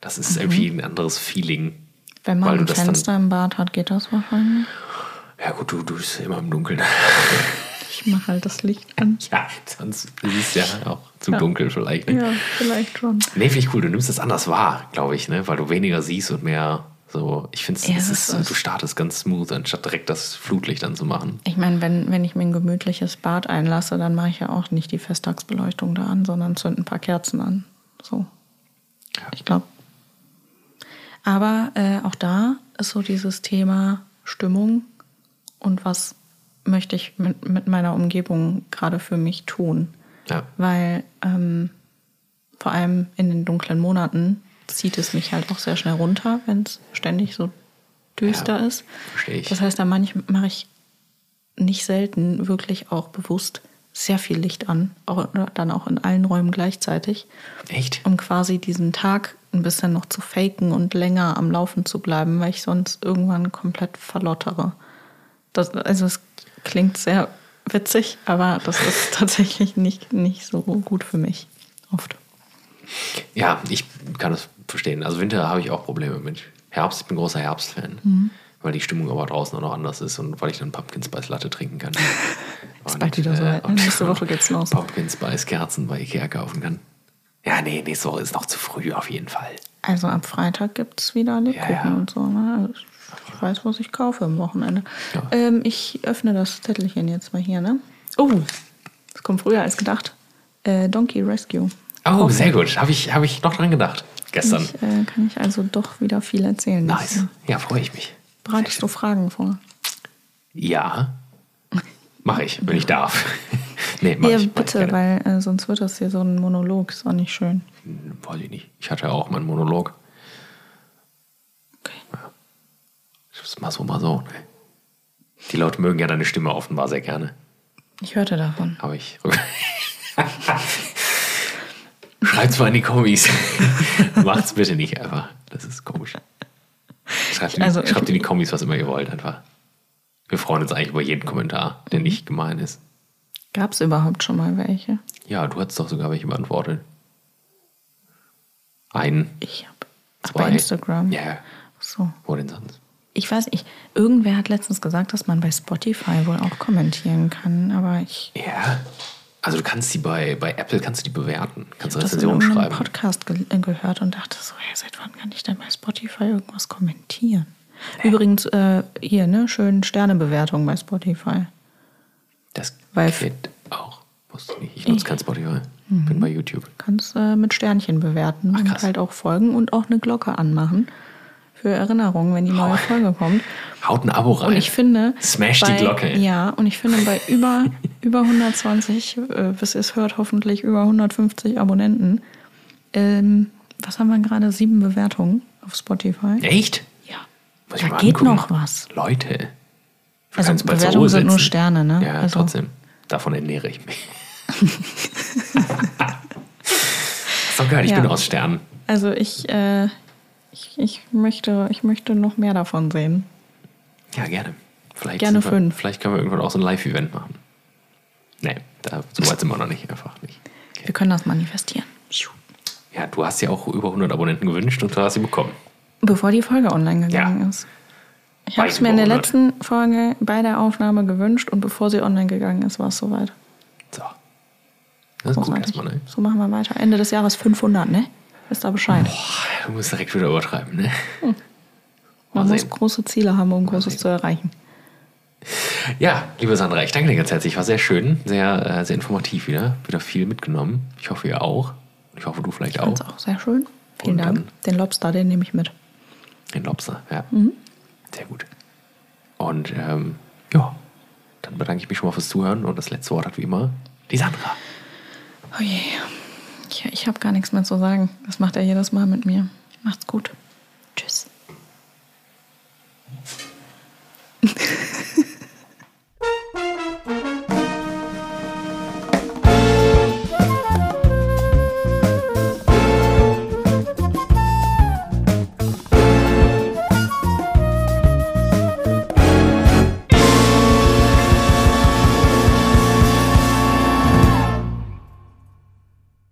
Das ist irgendwie ein anderes Feeling. Mhm. Wenn man ein das Fenster im Bad hat, geht das wahrscheinlich. Ja gut, du duschst immer im Dunkeln. Ich mache halt das Licht an. Ja, sonst ist es ja auch zu Ja. dunkel vielleicht. Ne? Ja, vielleicht schon. Nee, finde ich cool. Du nimmst es anders wahr, glaube ich, ne? weil du weniger siehst und mehr so. Ich finde, Ja, es ist, du startest ganz smooth, anstatt direkt das Flutlicht anzumachen. Ich meine, wenn, wenn ich mir ein gemütliches Bad einlasse, dann mache ich ja auch nicht die Festtagsbeleuchtung da an, sondern zünde ein paar Kerzen an. So. Ich glaube. Aber äh, auch da ist so dieses Thema Stimmung und was möchte ich mit, mit meiner Umgebung gerade für mich tun. Ja. Weil ähm, vor allem in den dunklen Monaten zieht es mich halt auch sehr schnell runter, wenn es ständig so düster Ja, ist. verstehe ich. Das heißt, da mache ich nicht selten wirklich auch bewusst sehr viel Licht an, auch, dann auch in allen Räumen gleichzeitig, Echt? um quasi diesen Tag ein bisschen noch zu faken und länger am Laufen zu bleiben, weil ich sonst irgendwann komplett verlottere. Das, also es klingt sehr witzig, aber das ist tatsächlich nicht, nicht so gut für mich. Oft. Ja, ich kann das verstehen. Also Winter habe ich auch Probleme mit. Herbst, ich bin großer Herbstfan. Mhm. Weil die Stimmung aber draußen auch noch anders ist und weil ich dann Pumpkin Spice Latte trinken kann. Ist bald wieder so weit, ne? Nächste Woche geht's los. Pumpkin Spice Kerzen bei Ikea kaufen kann. Ja, nee, nächste Woche ist noch zu früh auf jeden Fall. Also ab Freitag gibt es wieder Lebkuchen Ja, ja. und so. Ne? Ich weiß, was ich kaufe am Wochenende. Ja. Ähm, ich öffne das Zettelchen jetzt mal hier. Ne? Oh, es kommt früher als gedacht. Äh, Donkey Rescue. Oh, sehr gut. Habe ich, hab ich noch dran gedacht. Gestern. Ich, äh, kann ich also doch wieder viel erzählen. Nice. Ja, freue ich mich. Bereitest du Fragen vor? Ja. Mache ich, wenn ich darf. nee, mach Ja, ich. mach ich bitte, gerne. weil äh, sonst wird das hier so ein Monolog. Ist auch nicht schön. Hm, Weiß ich nicht. Ich hatte ja auch meinen Monolog. Mal so, mal so. Ne? Die Leute mögen ja deine Stimme offenbar sehr gerne. Ich hörte davon. Habe ich. Schreibt's mal in die Kommis. Macht's bitte nicht einfach. Das ist komisch. Schreibt, in, Also, schreibt ich- in die Kommis, was immer ihr wollt, einfach. Wir freuen uns eigentlich über jeden Kommentar, der nicht gemein ist. Gab es überhaupt schon mal welche? Ja, du hast doch sogar welche beantwortet. Einen, Ich habe zwei. bei Instagram. Ja, So. wo denn sonst? Ich weiß nicht, irgendwer hat letztens gesagt, dass man bei Spotify wohl auch kommentieren kann, aber ich Ja. Also du kannst die bei, bei Apple kannst du die bewerten. Kannst habe das in Rezensionen irgendeinem schreiben. Podcast ge äh, gehört und dachte so, hey, seit wann kann ich denn bei Spotify irgendwas kommentieren? Übrigens, äh, hier, ne, schön Sternebewertung bei Spotify. Das Weil- geht auch. Wusste ich nicht. Ich nutze kein Spotify. Bin bei YouTube. Kannst äh, mit Sternchen bewerten und krass. halt auch folgen und auch eine Glocke anmachen für Erinnerungen, wenn die neue Folge kommt. Haut ein Abo rein. Und ich finde. Smash bei, die Glocke. Ja, und ich finde bei über, über 120, äh, bis es hört, hoffentlich über 150 Abonnenten, ähm, was haben wir gerade? Sieben Bewertungen auf Spotify. Echt? Ja. Muss Da geht angucken. noch was. Leute. Also Bewertungen sind nur. Sterne, ne? Ja, Also- trotzdem. Davon ernähre ich mich. Hast du gehört, ich Ja. bin aus Sternen. Also ich, äh, ich, ich, möchte, ich möchte noch mehr davon sehen. Ja, gerne. Vielleicht Gerne wir, fünf. Vielleicht können wir irgendwann auch so ein Live-Event machen. Nee, da, so weit sind wir noch nicht. Einfach nicht. Okay. Wir können das manifestieren. Ja, du hast ja auch über 100 Abonnenten gewünscht und du hast sie bekommen. Bevor die Folge online gegangen Ja. ist. Ich habe es mir in der letzten Folge bei der Aufnahme gewünscht und bevor sie online gegangen ist, war es soweit. So. Das ist gut Großartig. erstmal, ne? So machen wir weiter. Ende des Jahres 500, ne? Wisst ihr Bescheid. Du musst direkt wieder übertreiben, ne? Man mal muss große Ziele haben, um Großes zu erreichen. Ja, liebe Sandra, ich danke dir ganz herzlich. War sehr schön, sehr, äh, sehr informativ wieder. Wieder viel mitgenommen. Ich hoffe, ihr auch. Ich hoffe, du vielleicht auch. Fand's auch sehr schön. Vielen Und Dank. Den Lobster, den nehme ich mit. Den Lobster, ja. Mhm. Sehr gut. Und ähm, ja, dann bedanke ich mich schon mal fürs Zuhören und das letzte Wort hat wie immer die Sandra. Oh je. Ich, ich habe gar nichts mehr zu sagen. Das macht er jedes Mal mit mir. Macht's gut. Tschüss.